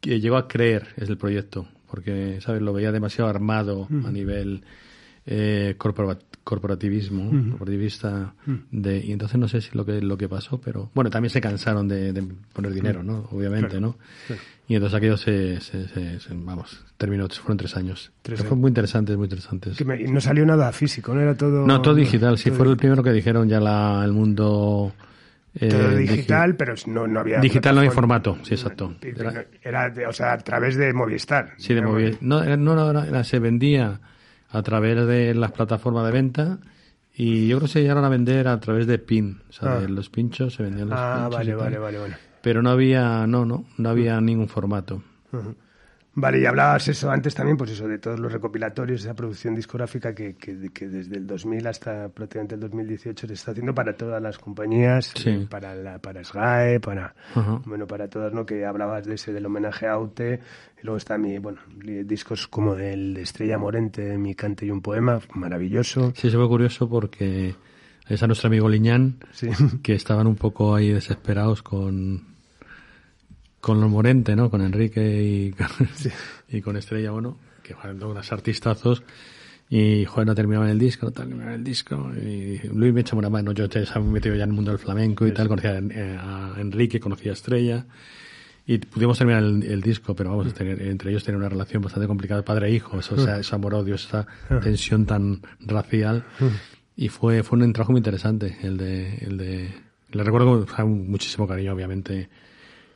que llegó a creer es el proyecto, porque sabes, lo veía demasiado armado mm. a nivel eh, corporativismo, uh -huh. corporativista, uh -huh. de, y entonces no sé si lo que lo que pasó, pero bueno, también se cansaron de, de poner dinero, ¿no? Obviamente, claro, ¿no? Claro. Y entonces aquello se, se, se, se, vamos, terminó, fueron tres años. Tres Fue muy interesante, muy interesante. Que me, no salió nada físico, ¿no? Era todo... No, todo digital, sí, todo fue el primero que dijeron ya la, el mundo... Eh, todo digital, digi pero no, no había. Digital no hay formato, sí, exacto. Era, era o sea, a través de Movistar. Sí, de Movistar. No, no, no, era, se vendía a través de las plataformas de venta y yo creo que se llegaron a vender a través de PIN, o sea, ah. de los pinchos se vendían los ah, pinchos. vale, vale, vale, vale. Pero no había, no, no, no había ningún formato. Uh -huh. Vale, y hablabas eso antes también, pues eso, de todos los recopilatorios, esa producción discográfica que, que, que desde el 2000 hasta prácticamente el 2018 se está haciendo para todas las compañías, sí. eh, para la, para SGAE, para, uh -huh. bueno, para todas, ¿no? Que hablabas de ese, del homenaje a Aute, y luego está mi, bueno, discos como del de Estrella Morente, Mi cante y un poema, maravilloso. Sí, se fue curioso porque es a nuestro amigo Liñán, sí. que estaban un poco ahí desesperados con con los Morente, ¿no? Con Enrique y (laughs) con, sí. y con Estrella, bueno, que fueron unos artistazos. Y, joder, no terminaban el disco, no terminaban el disco. Y Luis me echó una mano. Yo te estaba metido ya en el mundo del flamenco y sí. tal. Conocía a Enrique, conocía a Estrella. Y pudimos terminar el, el disco, pero vamos, tener, entre ellos tenía una relación bastante complicada, padre e hijo. Eso, o sea, ese amor-odio, esa tensión tan racial. Y fue, fue un trabajo muy interesante, el de, el de, le recuerdo con muchísimo cariño, obviamente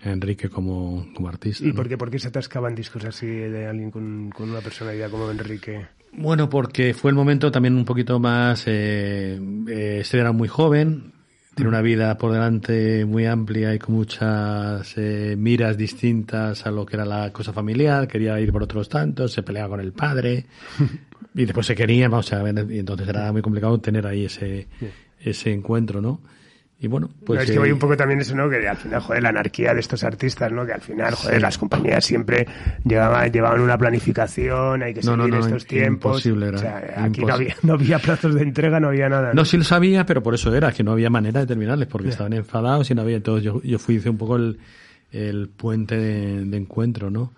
Enrique como, como artista. ¿Y ¿no? por, qué, por qué se atascaban discos así de alguien con, con, una personalidad como Enrique? Bueno, porque fue el momento también un poquito más... Eh, eh, este era muy joven, tiene una vida por delante muy amplia y con muchas eh, miras distintas a lo que era la cosa familiar, quería ir por otros tantos, se peleaba con el padre (laughs) y después se querían, vamos a ver, y entonces era muy complicado tener ahí ese, ese encuentro, ¿no? Y bueno, pues. es que voy un poco también eso, ¿no? Que al final, joder, la anarquía de estos artistas, ¿no? Que al final, joder, las compañías siempre llevaban, llevaban una planificación, hay que seguir estos tiempos. Imposible era. O sea, aquí no había, (laughs) no había plazos de entrega, no había nada. No, sí lo sabía, pero por eso era, que no había manera de terminarles, porque estaban enfadados y no había. Entonces yo, yo fui, hice un poco el, el puente de, encuentro, ¿no?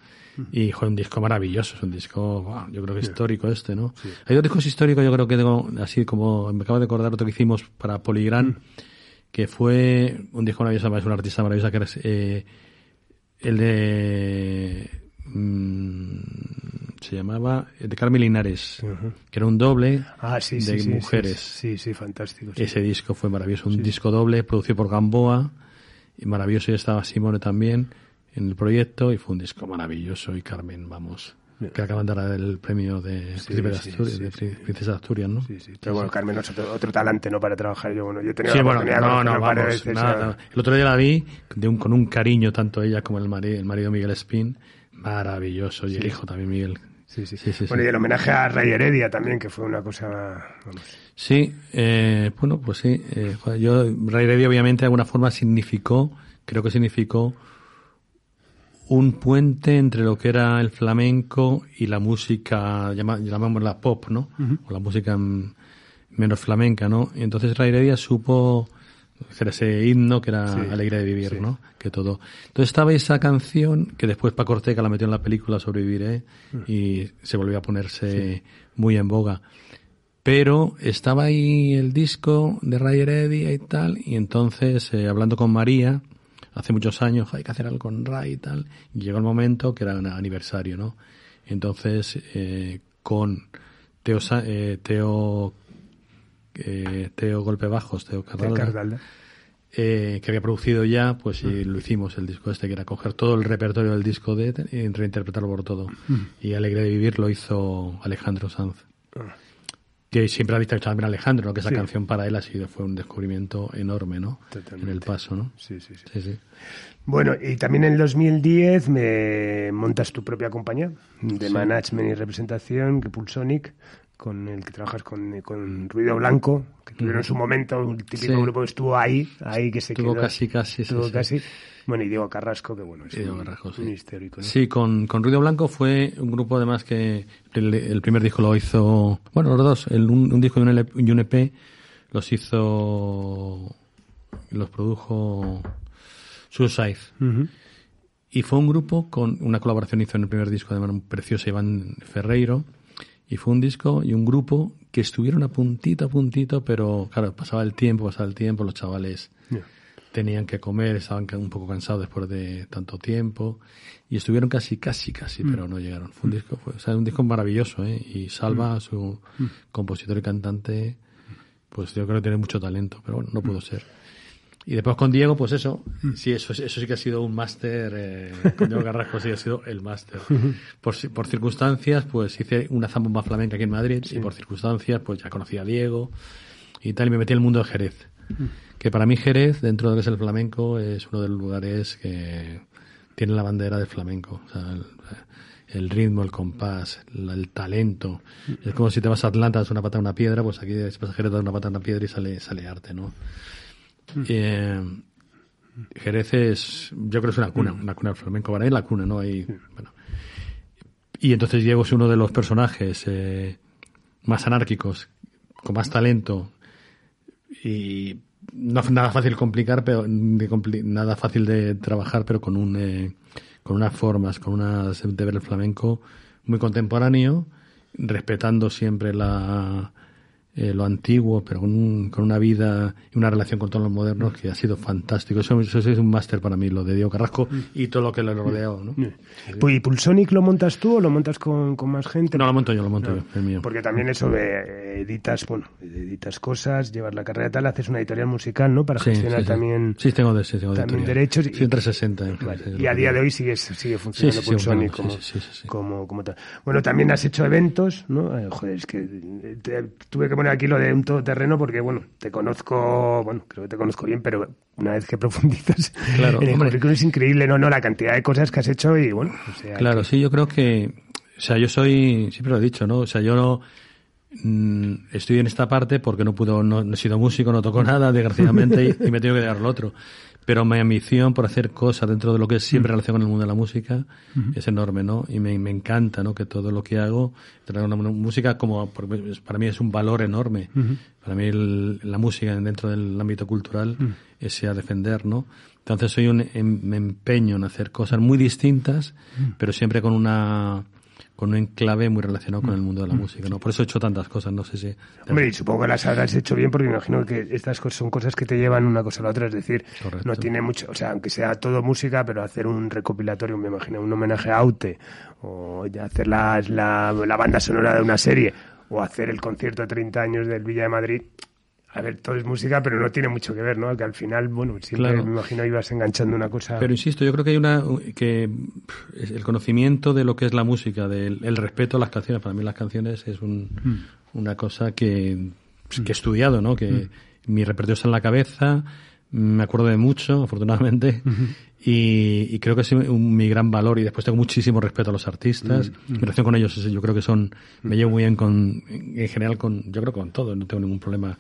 Y fue un disco maravilloso, es un disco, yo creo que histórico este, ¿no? Hay dos discos históricos, yo creo que tengo, así como me acabo de acordar otro que hicimos para Poligran que fue un disco maravilloso, es un artista maravilloso, que era eh, el de... Mm, se llamaba de Carmen Linares, que era un doble ah, sí, de sí, mujeres. Sí, sí, fantástico. Ese disco fue maravilloso, un disco doble producido por Gamboa, y maravilloso, y estaba Simone también en el proyecto, y fue un disco maravilloso, y Carmen, vamos, que acaban de dar el premio de, de, Asturias, de Princesa de Asturias, ¿no? Sí, sí. Pero bueno, Carmen es otro, talante, ¿no? Para trabajar. Yo, bueno, yo tenía sí, la bueno, oportunidad no, no, vamos, veces, nada, El otro día la vi de un, con un cariño, tanto ella como el marido, el marido Miguel Spin. Maravilloso. Y el hijo también, Miguel. Sí, sí. sí, bueno, y el homenaje a Ray Heredia también, que fue una cosa... Vamos. Sí, eh, bueno, pues sí. Eh, yo, Ray Heredia obviamente de alguna forma significó, creo que significó un puente entre lo que era el flamenco y la música, llamémosla pop, ¿no? O la música menos flamenca, ¿no? Y entonces Ray Heredia supo hacer ese himno que era Alegre de Vivir, ¿no? Que todo. Entonces estaba esa canción que después Paco Ortega la metió en la película Sobreviviré y se volvió a ponerse muy en boga. Pero estaba ahí el disco de Ray Heredia y tal, y entonces, eh, hablando con María, hace muchos años, hay que hacer algo con Ray y tal, y llegó el momento que era un aniversario, ¿no? Entonces, eh, con Teo, eh, Teo, eh, Teo Golpe Bajos, Teo Cardalda, eh, que había producido ya, pues y lo hicimos el disco este, que era coger todo el repertorio del disco de y reinterpretarlo por todo. Y Alegre de Vivir lo hizo Alejandro Sanz. Que siempre ha visto también Alejandro, que esa canción para él ha sido, fue un descubrimiento enorme, ¿no? En el paso, ¿no? Sí, sí, sí. Bueno, y también en el 2010 me montas tu propia compañía de management y representación, que Pulsonic, con el que trabajas con, con Ruido Blanco, que tuvieron su momento, un típico grupo que estuvo ahí, ahí que se quedó. casi, casi, estuvo casi. Bueno, y Diego Carrasco, que bueno, es un, un histórico. Sí, con, con Ruido Blanco fue un grupo además que el, primer disco lo hizo, bueno, los dos, el, un, disco y un, EP e los hizo, los produjo Suicide. Y fue un grupo con una colaboración hizo en el primer disco, además un precioso Iván Ferreiro. Y fue un disco y un grupo que estuvieron a puntito, a puntito, pero claro, pasaba el tiempo, pasaba el tiempo, los chavales tenían que comer, estaban un poco cansados después de tanto tiempo y estuvieron casi, casi, casi, mm. pero no llegaron. Fue un mm. disco, fue, o sea, un disco maravilloso, ¿eh? Y Salva, mm. su compositor y cantante, pues yo creo que tiene mucho talento, pero bueno, no pudo ser. Y después con Diego, pues eso, sí, eso, eso sí que ha sido un máster, eh, con Diego Carrasco sí ha sido el máster. (laughs) Por, por circunstancias, pues hice una zambomba flamenca aquí en Madrid y por circunstancias, pues ya conocí a Diego y tal, y me metí en el mundo de Jerez que para mí Jerez, dentro de lo que es el flamenco, es uno de los lugares que tiene la bandera del flamenco. O sea, el, ritmo, el compás, el, talento. Es como si te vas a Atlanta, das una pata a una piedra, pues aquí vas a Jerez, das una pata a una piedra y sale, sale arte, ¿no? Mm. Eh, Jerez es, yo creo que es una cuna, una cuna del flamenco. Para mí la cuna, ¿no? Hay, bueno. Y entonces Diego es uno de los personajes eh, más anárquicos, con más talento y no nada fácil complicar, pero de nada fácil de trabajar, pero con un eh, con unas formas, con unas de ver el flamenco muy contemporáneo, respetando siempre la eh, lo antiguo, pero con, con, una vida y una relación con todos los modernos que ha sido fantástico. Eso, eso es un máster para mí, lo de Diego Carrasco y todo lo que le rodeó. ¿no? Pues, ¿Y Pulsonic lo montas tú o lo montas con, con más gente? No, lo monto yo, lo monto yo, el mío. Porque también eso de eh, editas, bueno, editas cosas, llevas la carrera tal, haces una editorial musical, ¿no? Para gestionar también, sí, tengo, de, sí, tengo también derechos. Sí, entre 60. Y a día de hoy sigue, sigue funcionando Pulsonic como, como, como tal. Bueno, también has hecho eventos, ¿no? Eh, joder, es que tuve que poner aquí lo de un todoterreno porque, bueno, te conozco, bueno, creo que te conozco bien, pero una vez que (laughs) profundizas claro, en el currículum es increíble, ¿no? no La cantidad de cosas que has hecho y, bueno, o sea, Claro, sí, yo creo que, o sea, yo soy, siempre lo he dicho, ¿no? O sea, yo no mm, estoy en esta parte porque no puedo, no, he sido músico, no toco nada, desgraciadamente, y, y, me tengo que dejar lo otro pero mi ambición por hacer cosas dentro de lo que es siempre mm. relación con el mundo de la música es enorme, ¿no? Y me, me, encanta, ¿no? Que todo lo que hago, una música como, para mí es un valor enorme. Para mí la música dentro del ámbito cultural mm. es a defender, ¿no? Entonces soy un, em, me empeño en hacer cosas muy distintas, mm. pero siempre con una con un enclave muy relacionado con el mundo de la música, ¿no? Por eso he hecho tantas cosas, no sé si... Hombre, y supongo que las habrás hecho bien porque me imagino que estas cosas son cosas que te llevan una cosa a la otra, es decir, no tiene mucho, o sea, aunque sea todo música, pero hacer un recopilatorio, me imagino, un homenaje a Aute, o hacer la, la, la banda sonora de una serie, o hacer el concierto de 30 años del Villa de Madrid, a ver, todo es música, pero no tiene mucho que ver, ¿no? Que al final, bueno, siempre me imagino ibas enganchando una cosa. Pero insisto, yo creo que hay una que el conocimiento de lo que es la música, del el respeto a las canciones. Para mí las canciones es un, mm. una cosa que, que he estudiado, ¿no? Que mm. mi repertorio está en la cabeza, me acuerdo de mucho, afortunadamente. (laughs) Y, y, creo que es un, mi gran valor y después tengo muchísimo respeto a los artistas. Mm, mi relación con ellos, yo creo que son, me llevo muy bien con, en general con, yo creo con todo, no tengo ningún problema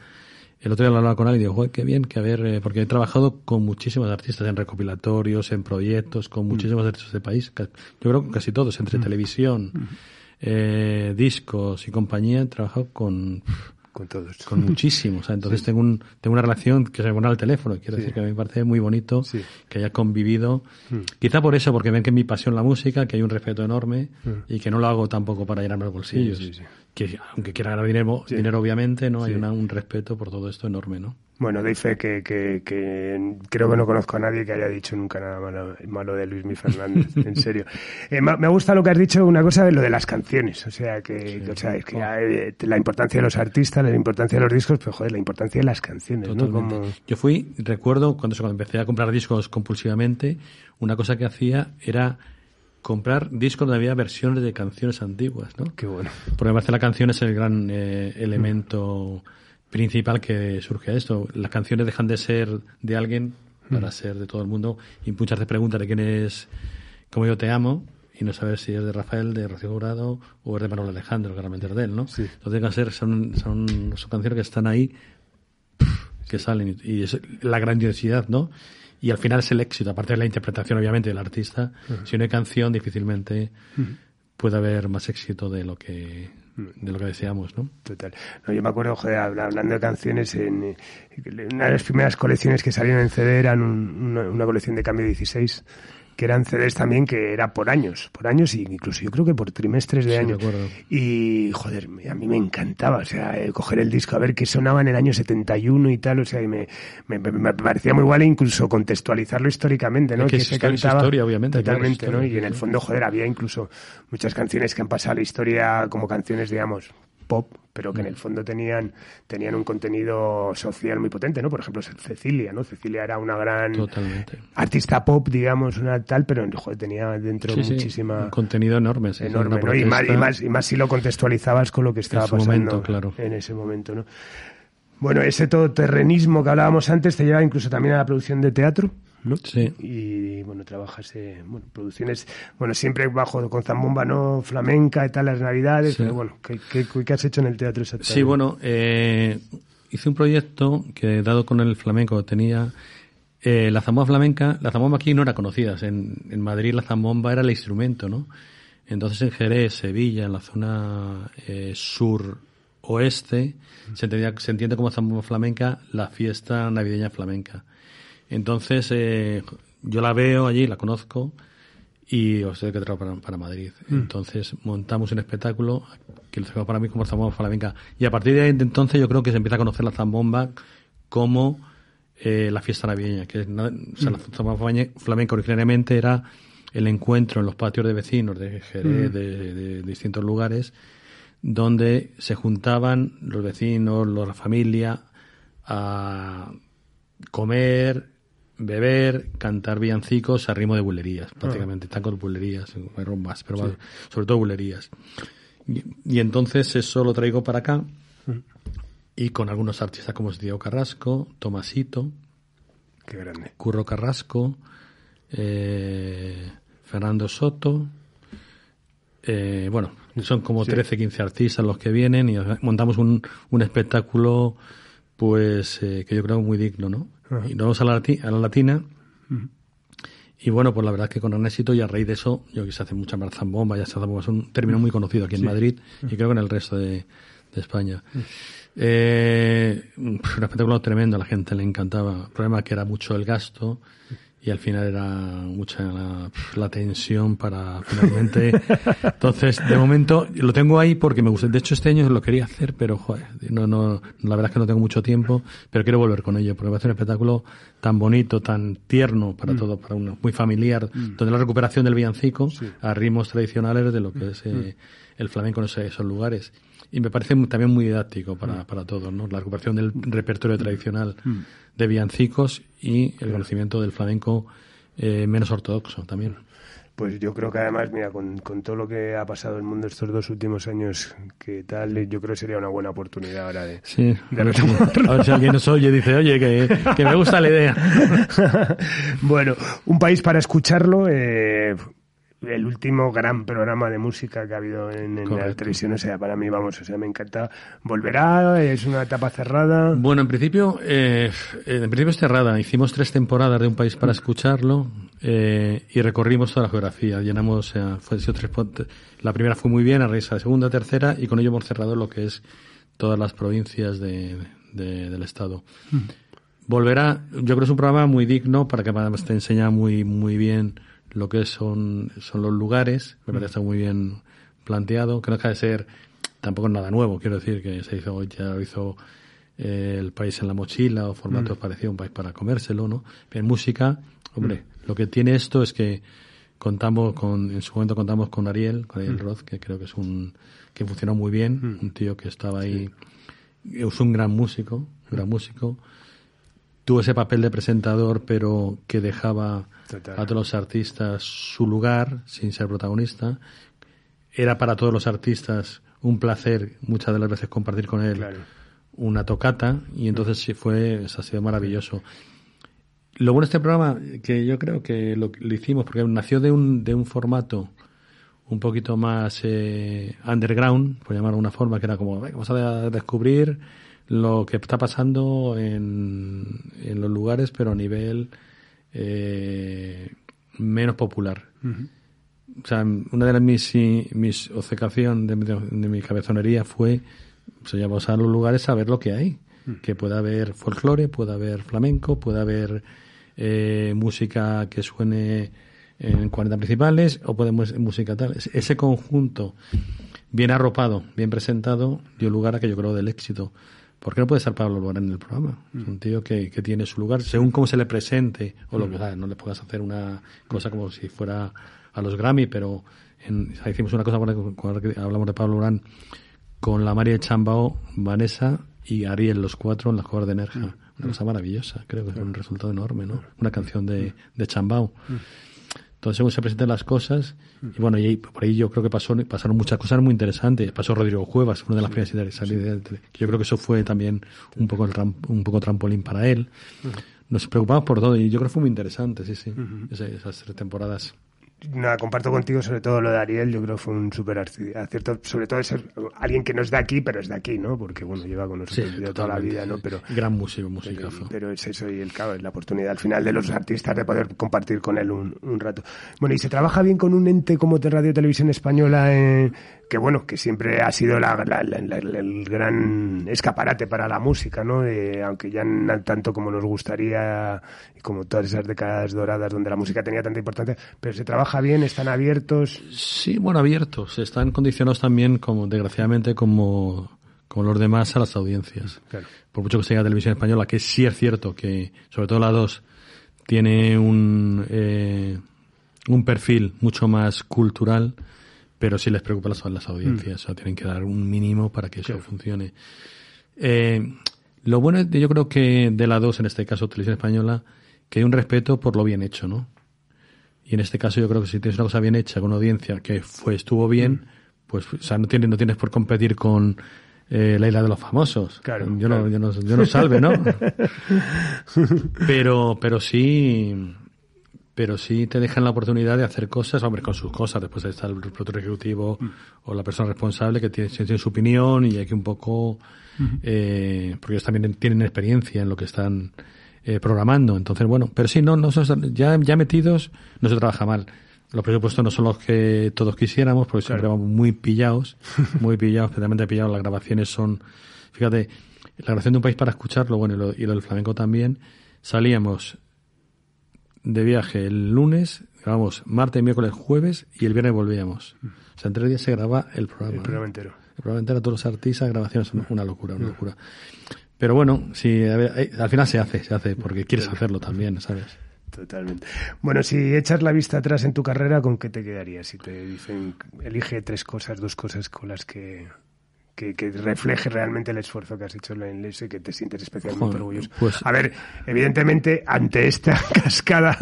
el otro día hablaba con alguien y digo, qué bien, que a ver, eh, porque he trabajado con muchísimos artistas en recopilatorios, en proyectos, con mm. muchísimos artistas de país. Yo creo que casi todos, entre mm. televisión, mm. eh, discos y compañía, he trabajado con con todos. Con muchísimos. entonces tengo, un, tengo una relación que se pone al teléfono. Quiero decir que a mí me parece muy bonito que haya convivido. Mm. Quizá por eso, porque ven que es mi pasión la música, que hay un respeto enorme mm. y que no lo hago tampoco para llenarme los bolsillos. Que aunque quiera ganar dinero, dinero obviamente, no hay un respeto por todo esto enorme, ¿no? Bueno, doy fe que, que, creo que no conozco a nadie que haya dicho nunca nada malo, malo de Luis Mi Fernández, (laughs) en serio. Eh, me gusta lo que has dicho, una cosa de lo de las canciones, o sea, que, o sea, es que eh, la importancia de los artistas, la importancia de los discos, pero joder, la importancia de las canciones, ¿no? Como... Yo fui, recuerdo, cuando, cuando empecé a comprar discos compulsivamente, una cosa que hacía era comprar discos donde había versiones de canciones antiguas, ¿no? Qué bueno. Porque me parece la canción es el gran eh, elemento principal que surge a esto. Las canciones dejan de ser de alguien para mm. ser de todo el mundo y muchas te preguntan de quién es Como yo te amo y no sabes si es de Rafael, de Rocío Jurado o es de Manuel Alejandro, que realmente es de él, ¿no? Sí. Entonces, ser, son, son, son canciones que están ahí, que salen y, es la grandiosidad, ¿no? Y al final es el éxito, aparte de la interpretación, obviamente, del artista. Si no hay canción, difícilmente puede haber más éxito de lo que de lo que deseamos, ¿no? Total. No, yo me acuerdo, joder, hablando de canciones, en, eh, una de las primeras colecciones que salieron en CD eran una, una, colección de cambio 16 que eran CDs también que era por años, por años y incluso yo creo que por trimestres de año. Y joder, a mí me encantaba, o sea, coger el disco a ver qué sonaba en el año 71 y tal, o sea, y me, me, me parecía muy igual incluso contextualizarlo históricamente, ¿no? que, se cantaba historia, obviamente. Totalmente, ¿no? Y en el fondo, joder, había incluso muchas canciones que han pasado a la historia como canciones, digamos, pop, pero que en el fondo tenían, tenían un contenido social muy potente, ¿no? Por ejemplo, Cecilia, ¿no? Cecilia era una gran artista pop, digamos, una tal, pero joder, tenía dentro muchísima... Un contenido enorme, enorme, ¿no? y, más, y, más, y, más, si lo contextualizabas con lo que estaba pasando momento, claro. en ese momento, ¿no? Bueno, ese todoterrenismo que hablábamos antes te lleva incluso también a la producción de teatro. ¿No? Sí. Y bueno, trabajas, en bueno, producciones, bueno, siempre bajo con zambomba, ¿no? Flamenca y tal, las navidades, pero bueno, ¿qué, ¿qué, has hecho en el teatro exactamente? Sí, bueno, eh, hice un proyecto que, dado con el flamenco, tenía eh, la zambomba flamenca, la zambomba aquí no era conocida, en, en Madrid la zambomba era el instrumento, ¿no? Entonces en Jerez, Sevilla, en la zona eh, sur oeste, se, entendía, se entiende como zambomba flamenca la fiesta navideña flamenca. Entonces, eh, yo la veo allí, la conozco y os sé que traigo para, para Madrid. Mm. Entonces, montamos un espectáculo que lo tengo para mí como Zambomba Flamenca. Y a partir de entonces yo creo que se empieza a conocer la Zambomba como eh, la fiesta navideña. Que la mm. Zambomba Flamenca originariamente era el encuentro en los patios de vecinos de Jerez, mm. de, de, distintos lugares, donde se juntaban los vecinos, la familia, a comer, beber, cantar villancicos a ritmo de bulerías, ah. prácticamente, tacos, bulerías, rombas, pero sobre todo bulerías. Y, entonces eso lo traigo para acá. Mm. y con algunos artistas como Diego Carrasco, Tomasito, Qué grande. Curro Carrasco, eh, Fernando Soto. eh, bueno, son como 13, 15 artistas los que vienen y montamos un, un espectáculo pues eh, que yo creo muy digno, ¿no? Y nos vamos a la, a la latina y bueno, pues la verdad es que con gran éxito y a raíz de eso, yo que se hace mucha marzambomba, ya se hace es un término muy conocido aquí en Madrid y creo que en el resto de, de España. Eh, un espectáculo tremendo, a la gente le encantaba. El problema es que era mucho el gasto y al final era mucha la, la tensión para finalmente. (laughs) Entonces, de momento lo tengo ahí porque me gusta. De hecho, este año lo quería hacer, pero joder, no, no, la verdad es que no tengo mucho tiempo, pero quiero volver con ello porque va a ser un espectáculo tan bonito, tan tierno para todo, para uno, muy familiar, donde la recuperación del villancico a ritmos tradicionales de lo que es eh, el flamenco en esos, esos lugares. Y me parece muy- también muy didáctico para, para todos, ¿no? La recuperación del repertorio tradicional de villancicos y el conocimiento del flamenco eh, menos ortodoxo también. Pues yo creo que además, mira, con, con todo lo que ha pasado en el mundo estos dos últimos años, que tal, yo creo que sería una buena oportunidad ahora de... Sí, de a ver, si, a ver si alguien nos oye y dice, oye, que, que me gusta la idea. (laughs) bueno, un país para escucharlo. eh, el último gran programa de música que ha habido en, en la televisión, o sea, para mí, vamos, o sea, me encanta. ¿Volverá? ¿Es una etapa cerrada? Bueno, en principio, eh, en principio es cerrada. Hicimos tres temporadas de Un País para Escucharlo eh, y recorrimos toda la geografía. Llenamos, eh, fue, tres, la primera fue muy bien, a raíz de la segunda, tercera y con ello hemos cerrado lo que es todas las provincias de, de- del Estado. Volverá, yo creo que es un programa muy digno para que además te enseña muy, muy bien lo que son, son los lugares. Me parece que está muy bien planteado, que no deja de ser tampoco nada nuevo. Quiero decir que se hizo, ya lo hizo eh, el país en la mochila o formatos parecidos a un país para comérselo, ¿no? En música, hombre, lo que tiene esto es que contamos con, en su momento contamos con Ariel, con Ariel Roth, que creo que es un, que funcionó muy bien, un tío que estaba ahí, es un gran músico, un gran músico, tuvo ese papel de presentador, pero que dejaba Total. a todos los artistas su lugar sin ser protagonista. Era para todos los artistas un placer muchas de las veces compartir con él Claro. una tocata y entonces sí fue, eso ha sido maravilloso. Lo bueno de este programa, que yo creo que lo, lo hicimos porque nació de un, de un formato un poquito más eh, underground, por llamarlo de una forma, que era como, "Venga, vamos a descubrir lo que está pasando en, en los lugares, pero a nivel eh, menos popular. O sea, una de las mis, mis obcecación de, mi- de mi cabezonería fue, pues, oye, vamos a los lugares a ver lo que hay. Que pueda haber folclore, pueda haber flamenco, pueda haber eh, música que suene en 40 principales o puede mus- música tal. Es- Ese conjunto bien arropado, bien presentado, dio lugar a que yo creo del éxito. ¿Por qué no puede estar Pablo Alborán en el programa? Es un tío que, que tiene su lugar, según cómo se le presente, o lo que sea, no le puedas hacer una cosa como si fuera a los Grammy, pero en- o sea, hicimos una cosa, que hablamos de Pablo Alborán, con la María de Chambao, Vanessa y Ariel, los cuatro en las cuevas de Nerja. Una cosa maravillosa, creo que es un resultado enorme, ¿no? Una canción de, de Chambao. Entonces, según se presentan las cosas, y bueno, y ahí- por ahí yo creo que pasó, pasaron muchas cosas muy interesantes. Pasó Rodrigo Cuevas, una de las primeras ideas Yo creo que eso fue también un poco el un poco trampolín para él. Nos preocupamos por todo y yo creo que fue muy interesante, sí, sí, Ese- esas tres temporadas. Nada, comparto contigo sobre todo lo de Ariel, yo creo que fue un súper acierto, sobre todo ser alguien que no es de aquí, pero es de aquí, ¿no? Porque, bueno, lleva con nosotros toda la vida, ¿no? Pero, Gran músico, pero, musicazo. pero es eso y el cabo, es la oportunidad al final de los artistas de poder compartir con él un, un rato. Bueno, y se trabaja bien con un ente como Radio Televisión Española, eh, que bueno, que siempre ha sido la- la- la- la- el gran escaparate para la música, ¿no? Eh, aunque ya no tanto como nos gustaría, y como todas esas décadas doradas donde la música tenía tanta importancia, pero se trabaja bien, están abiertos. Sí, bueno, abiertos. Están condicionados también, como desgraciadamente, como, como los demás, a las audiencias. Claro. Por mucho que sea televisión española, que sí es cierto que, sobre todo la 2, tiene un, eh, un perfil mucho más cultural, pero sí les preocupa las, las audiencias. O sea, tienen que dar un mínimo para que eso funcione. Eh, lo bueno es, yo creo que de la 2, en este caso televisión española, que hay un respeto por lo bien hecho, ¿no? Y en este caso yo creo que si tienes una cosa bien hecha con una audiencia que fue estuvo bien, pues o sea, no tienes no tienes por competir con eh, la isla de los famosos. Claro, yo, claro. No, yo, no, yo no salve, ¿no? (laughs) pero, pero sí, pero sí te dejan la oportunidad de hacer cosas, hombre, con sus cosas. Después está el productor ejecutivo o la persona responsable que tiene, tiene su opinión y hay que un poco, eh, porque ellos también tienen experiencia en lo que están eh, programando. Entonces, bueno, pero sí, no, no ya, ya metidos no se trabaja mal. Los presupuestos no son los que todos quisiéramos, porque siempre vamos muy pillados, (laughs) muy pillados, especialmente pillados. Las grabaciones son, fíjate, la grabación de un país para escucharlo, bueno, y lo, y lo del flamenco también, salíamos de viaje el lunes, grabamos martes, miércoles, jueves y el viernes volvíamos. O sea, en tres días se graba el programa. El ¿no? programa entero. El programa entero, todos los artistas, grabaciones, una locura, una locura. Pero bueno, si a ver, eh, al final se hace, se hace porque quieres hacerlo también, ¿sabes? Totalmente. Bueno, si echas la vista atrás en tu carrera, ¿con qué te quedarías? Si te dicen, elige tres cosas, dos cosas con las que, que, que refleje realmente el esfuerzo que has hecho en eso y que te sientes especialmente Joder, orgulloso. pues- A ver, evidentemente, ante esta (laughs) cascada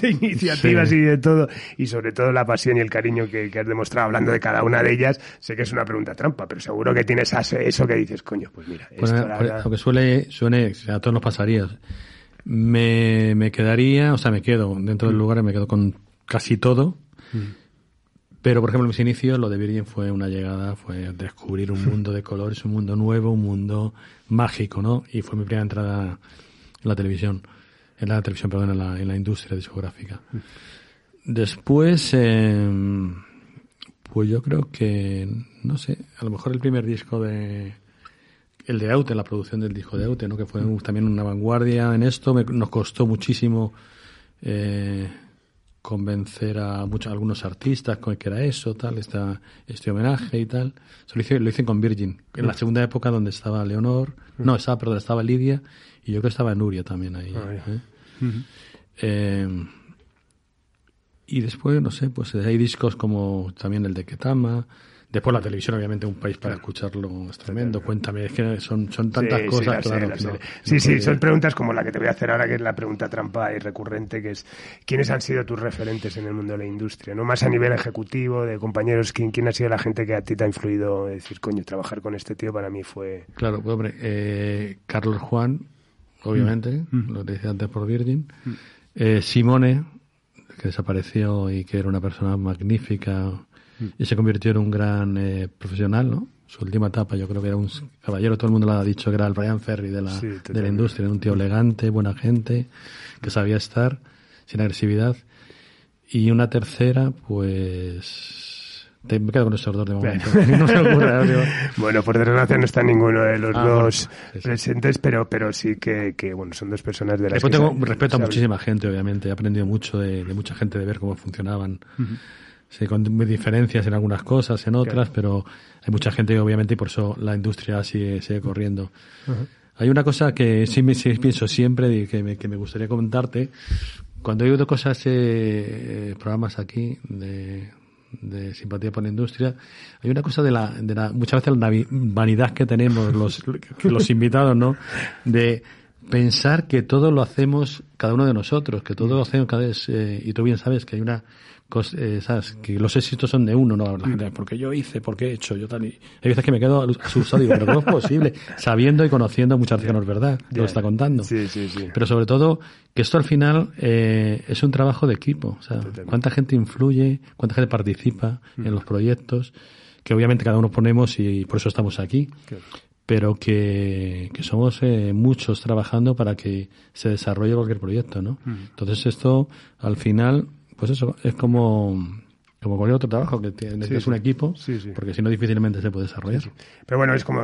de iniciativas Sí. y de todo, y sobre todo la pasión y el cariño que, que has demostrado hablando de cada una de ellas, sé que es una pregunta trampa, pero seguro que tienes eso que dices, coño, pues mira, Pues, esto pues, verdad- lo que suele, suene, a todos nos pasaría. Me, me quedaría, o sea, me quedo dentro del lugar, me quedo con casi todo. Pero, por ejemplo, en mis inicios, lo de Virgin fue una llegada, fue descubrir un (laughs) mundo de colores, un mundo nuevo, un mundo mágico, ¿no? Y fue mi primera entrada en la televisión, en la televisión, perdón, en la, en la industria discográfica. Después, eh, pues yo creo que, no sé, a lo mejor el primer disco de, el de Aute, la producción del disco de Aute, ¿no? que fue también una vanguardia en esto. Me- nos costó muchísimo eh, convencer a muchos, algunos artistas con que era eso, tal, esta, este homenaje y tal. Lo, hice, lo hice con Virgin, en la segunda época donde estaba Leonor, no, estaba, perdón, estaba Lidia y yo creo que estaba Nuria también ahí. Ah. ¿eh? Eh, y después, no sé, pues hay discos como también el de Ketama. Después la televisión, obviamente, un país para escucharlo es tremendo. Cuéntame, es que son, son tantas Sí, sí, cosas, sé, claro. no- sí, no sí, podría- son preguntas como la que te voy a hacer ahora, que es la pregunta trampa y recurrente, que es ¿quiénes han sido tus referentes en el mundo de la industria? No más a nivel ejecutivo, de compañeros, ¿quién, quién ha sido la gente que a ti te ha influido? Decir, coño, trabajar con este tío para mí fue... Claro, pues, hombre, eh, Carlos Juan, obviamente, lo que decía antes por Virgin. Eh, Simone, que desapareció y que era una persona magnífica y se convirtió en un gran eh, profesional, ¿no? Su última etapa yo creo que era un caballero, todo el mundo lo ha dicho, que era el Brian Ferry de la, Sí, de la industria, un tío elegante, buena gente, que sabía estar, sin agresividad. Y una tercera, pues... Te, me quedo con esos dos de momento. (laughs) no se digo. (laughs) Bueno, por desgracia no está ninguno de los Ah, dos bueno, sí, sí. presentes, pero, pero sí que, que, bueno, son dos personas de las Después que tengo se- respeto a se muchísima gente, obviamente. He aprendido mucho de, de mucha gente, de ver cómo funcionaban. Sí, con diferencias en algunas cosas, en otras, pero hay mucha gente, obviamente, y por eso la industria sigue, sigue corriendo. Hay una cosa que sí, me, sí pienso siempre y que me, que me gustaría comentarte. Cuando he oído cosas, eh, programas aquí de, de simpatía por la industria, hay una cosa de la, de la muchas veces la vanidad que tenemos los, (laughs) los invitados, ¿no? De pensar que todo lo hacemos cada uno de nosotros, que todo lo hacemos cada vez, eh, y tú bien sabes que hay una cosa, eh, sabes, que los éxitos son de uno, ¿no? La gente, porque yo hice, porque he hecho, yo tal, y hay veces que me quedo asustado y digo, pero ¿cómo es posible? (laughs) Sabiendo y conociendo muchas veces que no es verdad, lo Ya. está contando. Sí, sí, sí. Pero sobre todo, que esto al final eh, es un trabajo de equipo. O sea, cuánta gente influye, cuánta gente participa en los proyectos, que obviamente cada uno ponemos y por eso estamos aquí. Pero que, que somos eh, muchos trabajando para que se desarrolle cualquier proyecto, ¿no? Entonces esto, al final, pues eso, es como, como cualquier otro trabajo, que tiene- necesitas sí. un equipo, Sí, sí. porque si no difícilmente se puede desarrollar. Pero bueno, es como,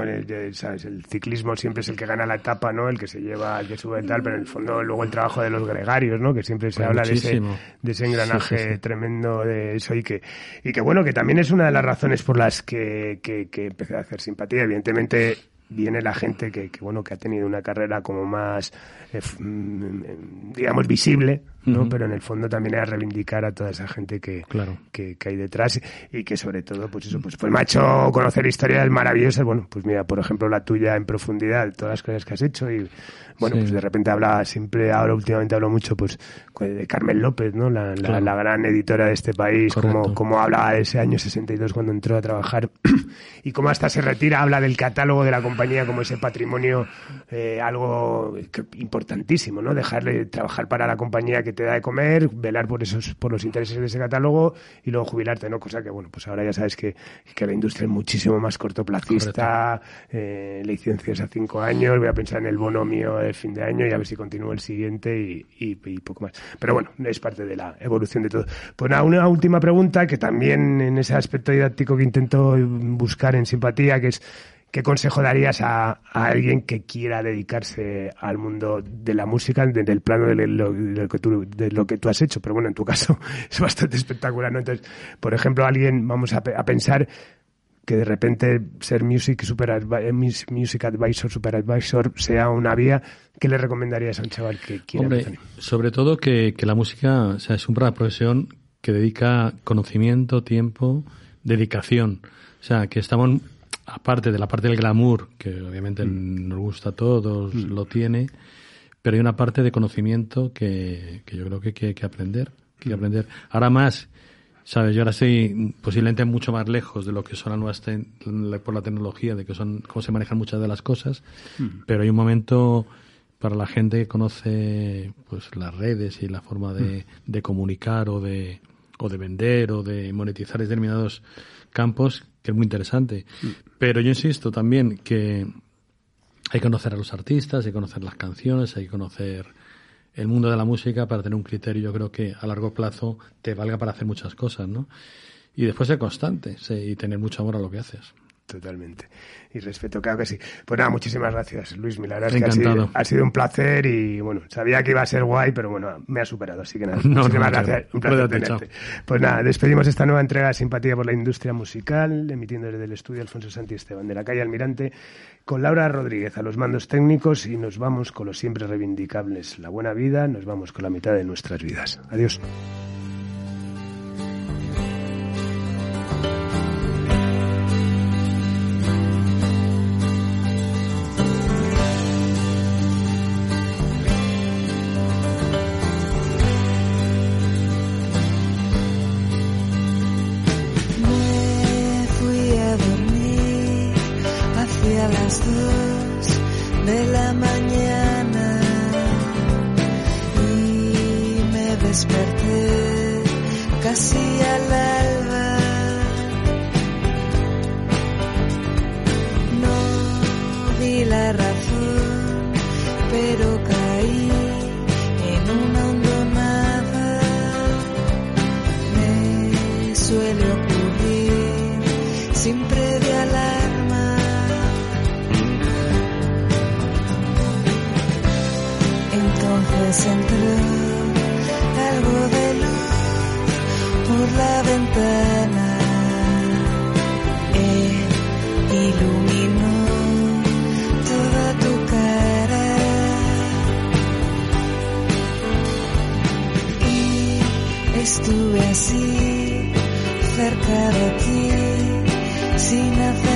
¿sabes? El ciclismo siempre es el que gana la etapa, ¿no? El que se lleva, el que sube y tal, pero en el fondo luego el trabajo de los gregarios, ¿no? Que siempre se Pues habla de ese, de ese engranaje tremendo de eso y que, y que bueno, que también es una de las razones por las que, que, que empecé a hacer simpatía. Evidentemente viene la gente que, que bueno, que ha tenido una carrera como más, eh, f- mm, digamos, visible, ¿no? Pero en el fondo también era reivindicar a toda esa gente que, que, hay detrás y que sobre todo, pues eso, pues, pues me ha hecho conocer historias maravillosas. Bueno, pues mira, por ejemplo, la tuya en profundidad, todas las cosas que has hecho y bueno, pues de repente habla siempre, ahora últimamente hablo mucho pues de Carmen López, ¿no? La, la, gran editora de este país, como, como habla de ese año 62 cuando entró a trabajar (clears throat) y cómo hasta se retira, habla del catálogo de la compañía como ese patrimonio, eh, algo importantísimo, ¿no? Dejarle trabajar para la compañía que te da de comer, velar por esos, por los intereses de ese catálogo y luego jubilarte, ¿no? Cosa que, bueno, pues ahora ya sabes que, que la industria es muchísimo más cortoplacista, eh, licencias a cinco años, voy a pensar en el bono mío el fin de año y a ver si continúa el siguiente y, poco más. Pero bueno, es parte de la evolución de todo. Pues nada, una última pregunta que también en ese aspecto didáctico que intento buscar en simpatía, que es ¿Qué consejo darías a, alguien que quiera dedicarse al mundo de la música desde el plano de lo, que tú, de lo que tú has hecho? Pero bueno, en tu (laughs) caso es bastante espectacular, ¿no? Entonces, por ejemplo, alguien, vamos a, a pensar que de repente ser music, super eh, music advisor, super advisor sea una vía, ¿qué le recomendarías a un chaval que quiera Hombre, Sobre todo que, la música o sea, es una profesión que dedica conocimiento, tiempo, dedicación. O sea, que estamos, aparte de la parte del glamour, que obviamente mm. nos gusta a todos, mm. lo tiene, pero hay una parte de conocimiento que, que yo creo que, hay que aprender. Que mm. aprender. Ahora más ¿Sabes? Yo ahora estoy posiblemente mucho más lejos de lo que son las nuevas por la tecnología, de que son cómo se manejan muchas de las cosas, pero hay un momento para la gente que conoce pues las redes y la forma de, de comunicar o de, o de vender o de monetizar determinados campos que es muy interesante. Hmm. Pero yo insisto también que hay que conocer a los artistas, hay que conocer las canciones, hay que conocer el mundo de la música para tener un criterio, yo creo que a largo plazo te valga para hacer muchas cosas, ¿no? Y después ser constante y tener mucho amor a lo que haces. Totalmente. Y respeto, claro que sí. Pues nada, muchísimas gracias, Luis. Mi que ha sido, ha sido, un placer y bueno, sabía que iba a ser guay, pero bueno, me ha superado. Así que nada, (laughs) muchísimas gracias. Un placer tenerte. Pues nada, despedimos esta nueva entrega de Simpatía por la Industria Musical, emitiendo desde el estudio Alfonso Santi Esteban de la calle Almirante, con Laura Rodríguez a los mandos técnicos y nos vamos con los siempre reivindicables. La buena vida, nos vamos con la mitad de nuestras vidas. Adiós. a las dos de la mañana y me desperté casi al alba. No vi la razón, pero casi Pasa algo de luz por la ventana. E Él iluminó toda tu cara. Y estuve así, cerca de ti, sin hacer.